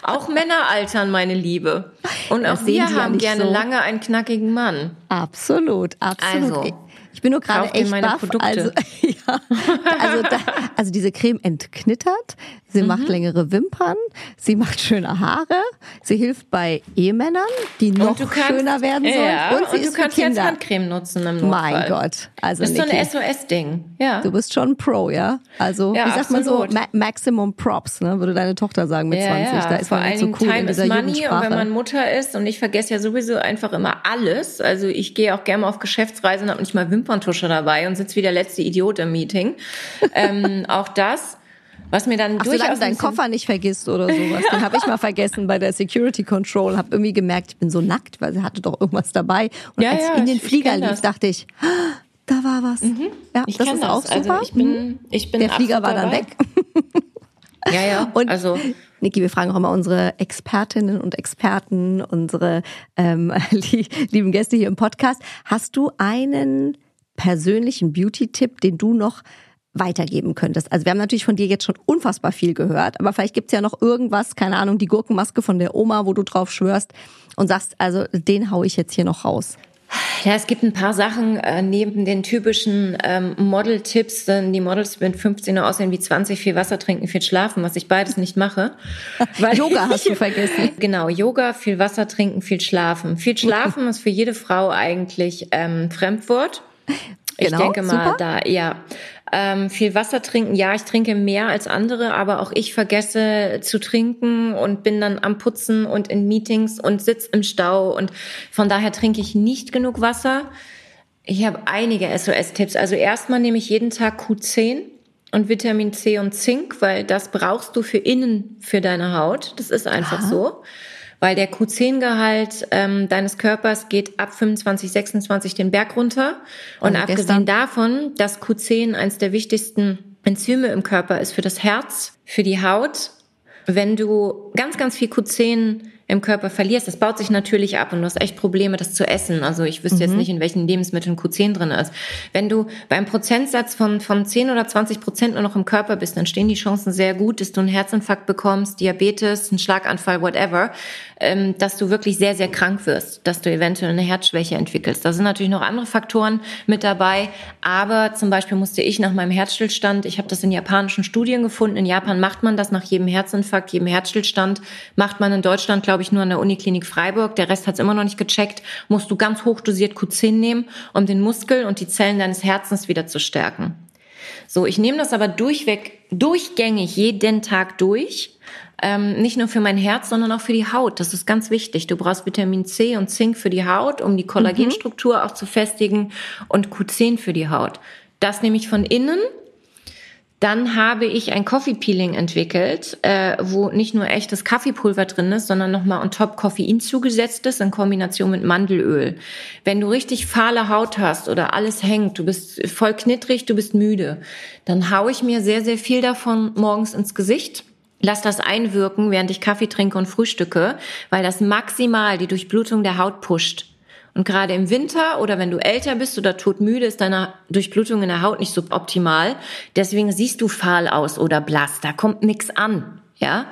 auch Männer altern, meine Liebe. Und auch Das wir haben gerne lange einen knackigen Mann. Absolut, absolut. Also, ich bin nur gerade echt baff. Produkte. Also, *laughs* ja, also, da, also diese Creme entknittert, sie Mhm. macht längere Wimpern, sie macht schöne Haare, sie hilft bei Ehemännern, die noch du kannst, schöner werden sollen. Ja, und sie und du ist für kannst jetzt Kinder. Handcreme nutzen im Notfall. Mein Gott, also Das ist so Niki, ein SOS-Ding. Ja. du bist schon ein Pro, ja? Also Ja, wie sagt man so, absolut. Ma Maximum Props, ne? würde deine Tochter sagen mit ja, 20. ja. Da ist Vor man nicht so cool in Time is dieser Money und wenn man Mutter ist und ich vergesse ja sowieso einfach immer alles. Also ich gehe auch gerne mal auf Geschäftsreise und habe nicht mal Wimperntusche dabei und sitze wie der letzte Idiot im Meeting. ähm, *laughs* auch das, was mir dann Ach, solange durchaus du deinen Koffer nicht vergisst oder sowas. Den habe ich mal vergessen bei der Security Control. Habe irgendwie gemerkt, ich bin so nackt, weil sie hatte doch irgendwas dabei. Und Ja, als ja, ich in den Flieger lief, das. dachte ich, "Ah, da war was. Ja, Ich das ist das. auch super. Also ich bin, Mhm. ich bin der Flieger war dann dabei. weg. *laughs* Ja, ja. Und also Niki, wir fragen auch immer unsere Expertinnen und Experten, unsere ähm, *laughs* lie- lieben Gäste hier im Podcast. Hast du einen persönlichen Beauty-Tipp, den du noch weitergeben könntest? Also wir haben natürlich von dir jetzt schon unfassbar viel gehört, aber vielleicht gibt's ja noch irgendwas, keine Ahnung, die Gurkenmaske von der Oma, wo du drauf schwörst und sagst, also den hau ich jetzt hier noch raus. Ja, es gibt ein paar Sachen äh, neben den typischen ähm, Model-Tipps, denn die Models mit 15 nur aussehen wie 20, viel Wasser trinken, viel schlafen, was ich beides nicht mache. *laughs* Weil Yoga hast du vergessen. *laughs* Genau, Yoga, viel Wasser trinken, viel schlafen. Viel schlafen *laughs* ist für jede Frau eigentlich ähm, Fremdwort. Ich Genau, denke mal, super. da, ja. Ähm, viel Wasser trinken, ja, ich trinke mehr als andere, aber auch ich vergesse zu trinken und bin dann am Putzen und in Meetings und sitz im Stau und von daher trinke ich nicht genug Wasser. Ich habe einige SOS-Tipps. Also erstmal nehme ich jeden Tag Q10 und Vitamin C und Zink, weil das brauchst du für innen für deine Haut. Das ist einfach so. Weil der Q10-Gehalt ähm, deines Körpers geht ab 25, 26 den Berg runter. Und Also abgesehen gestern- davon, dass Q10 eins der wichtigsten Enzyme im Körper ist für das Herz, für die Haut. Wenn du ganz, ganz viel Q10 im Körper verlierst, das baut sich natürlich ab und du hast echt Probleme, das zu essen. Also ich wüsste jetzt nicht, in welchen Lebensmitteln Q10 drin ist. Wenn du beim Prozentsatz von, von 10 oder 20 Prozent nur noch im Körper bist, dann stehen die Chancen sehr gut, dass du einen Herzinfarkt bekommst, Diabetes, einen Schlaganfall, whatever, ähm, dass du wirklich sehr, sehr krank wirst, dass du eventuell eine Herzschwäche entwickelst. Da sind natürlich noch andere Faktoren mit dabei, aber zum Beispiel musste ich nach meinem Herzstillstand, ich habe das in japanischen Studien gefunden, in Japan macht man das nach jedem Herzinfarkt, jedem Herzstillstand, macht man in Deutschland, glaube ich, nur an der Uniklinik Freiburg, der Rest hat es immer noch nicht gecheckt, musst du ganz hochdosiert Q10 nehmen, um den Muskel und die Zellen deines Herzens wieder zu stärken. So, ich nehme das aber durchweg, durchgängig jeden Tag durch. Ähm, nicht nur für mein Herz, sondern auch für die Haut. Das ist ganz wichtig. Du brauchst Vitamin C und Zink für die Haut, um die Kollagenstruktur mhm. auch zu festigen und Q10 für die Haut. Das nehme ich von innen dann habe ich ein Coffee Peeling entwickelt, äh, wo nicht nur echtes Kaffeepulver drin ist, sondern nochmal on top Koffein zugesetzt ist in Kombination mit Mandelöl. Wenn du richtig fahle Haut hast oder alles hängt, du bist voll knittrig, du bist müde, dann haue ich mir sehr, sehr viel davon morgens ins Gesicht. Lass das einwirken, während ich Kaffee trinke und frühstücke, weil das maximal die Durchblutung der Haut pusht. Und gerade im Winter oder wenn du älter bist oder todmüde, ist deine Durchblutung in der Haut nicht suboptimal. Deswegen siehst du fahl aus oder blass. Da kommt nichts an. Ja,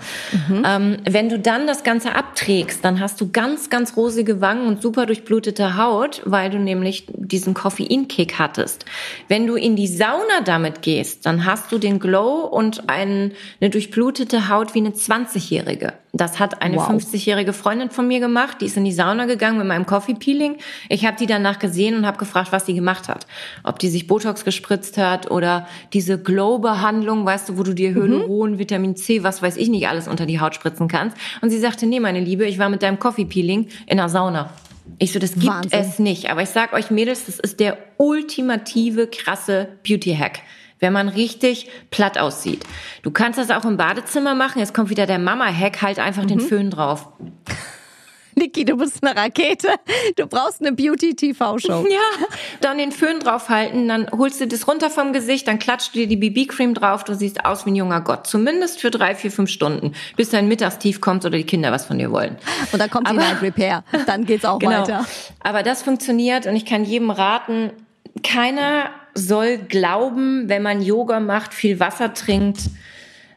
mhm. ähm, wenn du dann das Ganze abträgst, dann hast du ganz, ganz rosige Wangen und super durchblutete Haut, weil du nämlich diesen Koffeinkick hattest. Wenn du in die Sauna damit gehst, dann hast du den Glow und ein, eine durchblutete Haut wie eine 20-Jährige. Das hat eine wow. 50-jährige Freundin von mir gemacht. Die ist in die Sauna gegangen mit meinem Coffee Peeling. Ich habe die danach gesehen und habe gefragt, was sie gemacht hat. Ob die sich Botox gespritzt hat oder diese Glow-Behandlung, weißt du, wo du dir Hyaluron, mhm. Vitamin C, was weiß ich nicht alles unter die Haut spritzen kannst. Und sie sagte, nee, meine Liebe, ich war mit deinem Coffee Peeling in der Sauna. Ich so, das gibt Wahnsinn. es nicht. Aber ich sag euch Mädels, das ist der ultimative krasse Beauty-Hack wenn man richtig platt aussieht. Du kannst das auch im Badezimmer machen. Jetzt kommt wieder der Mama-Hack, halt einfach mhm. den Föhn drauf. *laughs* Niki, du bist eine Rakete. Du brauchst eine Beauty-TV-Show. *laughs* Ja, dann den Föhn draufhalten, dann holst du das runter vom Gesicht, dann klatscht du dir die BB-Cream drauf, du siehst aus wie ein junger Gott. Zumindest für drei, vier, fünf Stunden, bis dein Mittagstief kommt oder die Kinder was von dir wollen. Und dann kommt die Night Repair. Dann geht's auch *laughs* genau. weiter. Aber das funktioniert und ich kann jedem raten, keiner soll glauben, wenn man Yoga macht, viel Wasser trinkt,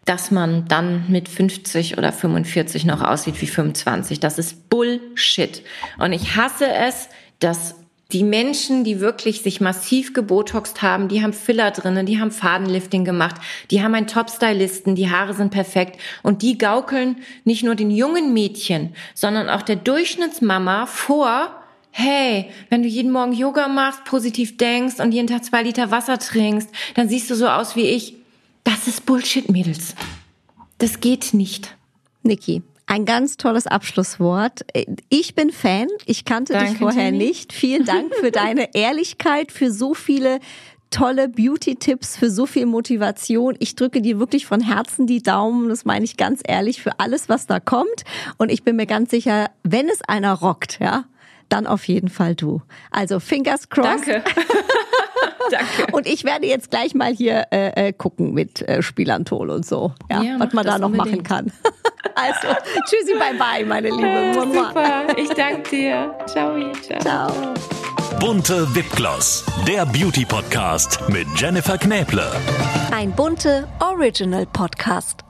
dass man dann mit 50 oder 45 noch aussieht wie 25. Das ist Bullshit. Und ich hasse es, dass die Menschen, die wirklich sich massiv gebotoxt haben, die haben Filler drinnen, die haben Fadenlifting gemacht, die haben einen Top-Stylisten, die Haare sind perfekt und die gaukeln nicht nur den jungen Mädchen, sondern auch der Durchschnittsmama vor, hey, wenn du jeden Morgen Yoga machst, positiv denkst und jeden Tag zwei Liter Wasser trinkst, dann siehst du so aus wie ich. Das ist Bullshit, Mädels. Das geht nicht. Niki, ein ganz tolles Abschlusswort. Ich bin Fan. Ich kannte Danke, dich vorher Jenny. nicht. Vielen Dank für deine *laughs* Ehrlichkeit, für so viele tolle Beauty-Tipps, für so viel Motivation. Ich drücke dir wirklich von Herzen die Daumen, das meine ich ganz ehrlich, für alles, was da kommt. Und ich bin mir ganz sicher, wenn es einer rockt, ja, dann auf jeden Fall du. Also fingers crossed. Danke. *laughs* Danke. Und ich werde jetzt gleich mal hier äh, äh gucken mit äh, Spielantol und so, ja, ja was man da noch unbedingt. machen kann. *laughs* Also, tschüssi, bye bye, meine Liebe. Äh, super, ich danke dir. Ciao, ciao. ciao. Bunte Wipgloss, der Beauty Podcast mit Jennifer Knäble. Ein bunte Original Podcast.